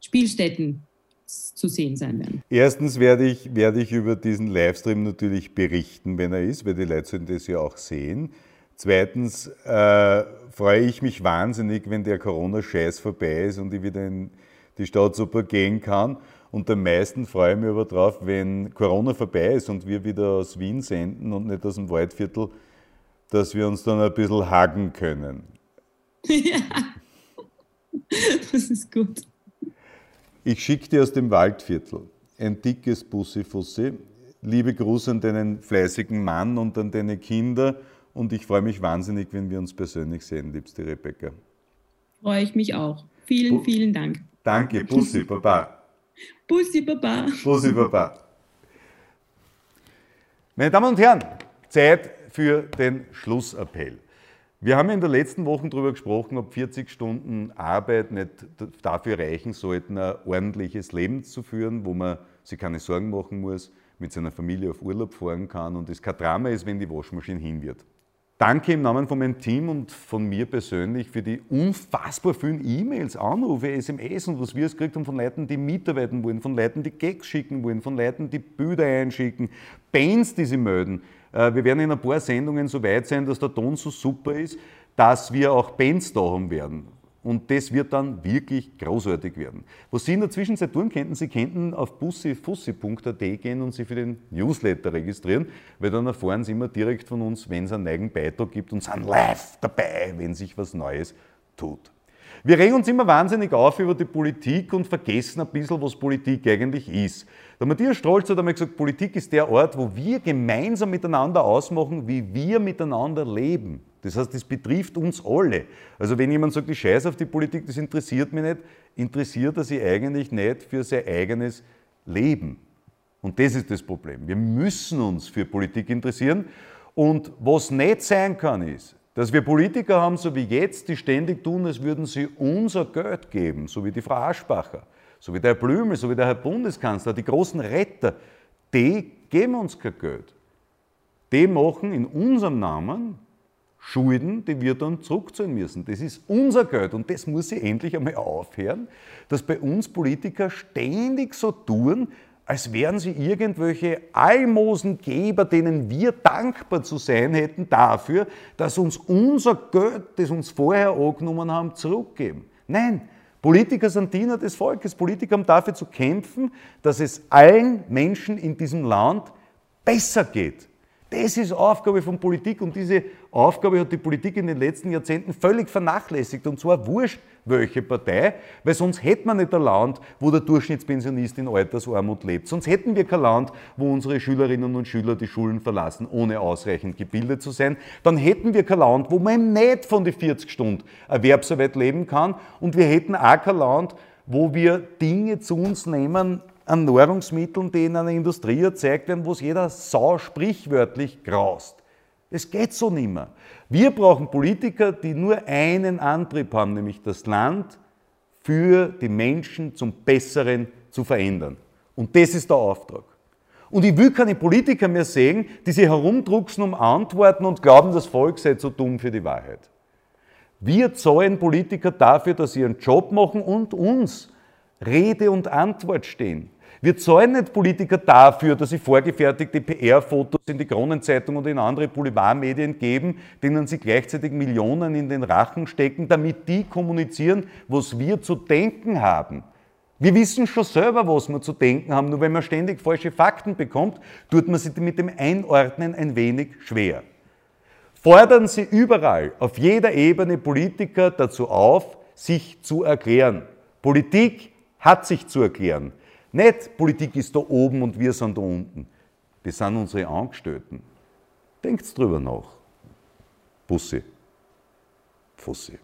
Spielstätten zu sehen sein werden. Erstens werde ich, werde ich über diesen Livestream natürlich berichten, wenn er ist, weil die Leute sollen das ja auch sehen. Zweitens äh, freue ich mich wahnsinnig, wenn der Corona-Scheiß vorbei ist und ich wieder in die Stadt super gehen kann. Und am meisten freue ich mich aber drauf, wenn Corona vorbei ist und wir wieder aus Wien senden und nicht aus dem Waldviertel, dass wir uns dann ein bisschen hagen können. Ja, das ist gut. Ich schicke dir aus dem Waldviertel ein dickes Bussi-Fussi. Liebe Gruß an deinen fleißigen Mann und an deine Kinder. Und ich freue mich wahnsinnig, wenn wir uns persönlich sehen, liebste Rebecca. Freue ich mich auch. Vielen, vielen Dank. Danke, Bussi, Baba. Bussi, Baba. Bussi, Baba. Meine Damen und Herren, Zeit für den Schlussappell. Wir haben in der letzten Woche darüber gesprochen, ob 40 Stunden Arbeit nicht dafür reichen sollten, ein ordentliches Leben zu führen, wo man sich keine Sorgen machen muss, mit seiner Familie auf Urlaub fahren kann und es kein Drama ist, wenn die Waschmaschine hin wird. Danke im Namen von meinem Team und von mir persönlich für die unfassbar vielen E-Mails, Anrufe, SMS und was wir es gekriegt haben von Leuten, die mitarbeiten wollen, von Leuten, die Gags schicken wollen, von Leuten, die Bilder einschicken, Bands, die sie melden. Äh, wir werden in ein paar Sendungen so weit sein, dass der Ton so super ist, dass wir auch Bands da haben werden. Und das wird dann wirklich großartig werden. Was Sie in der Zwischenzeit tun könnten, Sie könnten auf bussifussi.at gehen und sich für den Newsletter registrieren, weil dann erfahren Sie immer direkt von uns, wenn es einen neuen Beitrag gibt und sind live dabei, wenn sich was Neues tut. Wir regen uns immer wahnsinnig auf über die Politik und vergessen ein bisschen, was Politik eigentlich ist. Der Matthias Strolz hat einmal gesagt, Politik ist der Ort, wo wir gemeinsam miteinander ausmachen, wie wir miteinander leben. Das heißt, das betrifft uns alle. Also wenn jemand sagt, ich scheiße auf die Politik, das interessiert mich nicht, interessiert er sich eigentlich nicht für sein eigenes Leben. Und das ist das Problem. Wir müssen uns für Politik interessieren. Und was nicht sein kann, ist, dass wir Politiker haben, so wie jetzt, die ständig tun, als würden sie unser Geld geben, so wie die Frau Aschbacher, so wie der Herr Blümel, so wie der Herr Bundeskanzler, die großen Retter, die geben uns kein Geld. Die machen in unserem Namen Schulden, die wir dann zurückzahlen müssen. Das ist unser Geld und das muss sich endlich einmal aufhören, dass bei uns Politiker ständig so tun, als wären sie irgendwelche Almosengeber, denen wir dankbar zu sein hätten dafür, dass uns unser Geld, das uns vorher angenommen haben, zurückgeben. Nein, Politiker sind Diener des Volkes. Politiker haben dafür zu kämpfen, dass es allen Menschen in diesem Land besser geht. Das ist Aufgabe von Politik und diese Aufgabe hat die Politik in den letzten Jahrzehnten völlig vernachlässigt und zwar wurscht welche Partei, weil sonst hätten wir nicht ein Land, wo der Durchschnittspensionist in Altersarmut lebt. Sonst hätten wir kein Land, wo unsere Schülerinnen und Schüler die Schulen verlassen, ohne ausreichend gebildet zu sein. Dann hätten wir kein Land, wo man nicht von den 40 Stunden Erwerbsarbeit leben kann und wir hätten auch kein Land, wo wir Dinge zu uns nehmen, an Nahrungsmitteln, die in einer Industrie erzeugt werden, wo es jeder Sau sprichwörtlich graust. Es geht so nicht mehr. Wir brauchen Politiker, die nur einen Antrieb haben, nämlich das Land für die Menschen zum Besseren zu verändern. Und das ist der Auftrag. Und ich will keine Politiker mehr sehen, die sich herumdrucksen um Antworten und glauben, das Volk sei zu dumm für die Wahrheit. Wir zahlen Politiker dafür, dass sie ihren Job machen und uns Rede und Antwort stehen. Wir zahlen nicht Politiker dafür, dass sie vorgefertigte PR-Fotos in die Kronenzeitung und in andere Boulevardmedien geben, denen sie gleichzeitig Millionen in den Rachen stecken, damit die kommunizieren, was wir zu denken haben. Wir wissen schon selber, was wir zu denken haben, nur wenn man ständig falsche Fakten bekommt, tut man sich mit dem Einordnen ein wenig schwer. Fordern Sie überall, auf jeder Ebene Politiker dazu auf, sich zu erklären. Politik hat sich zu erklären. Nicht Politik ist da oben und wir sind da unten. Das sind unsere Angestellten. Denkt drüber nach. Bussi. Fussi.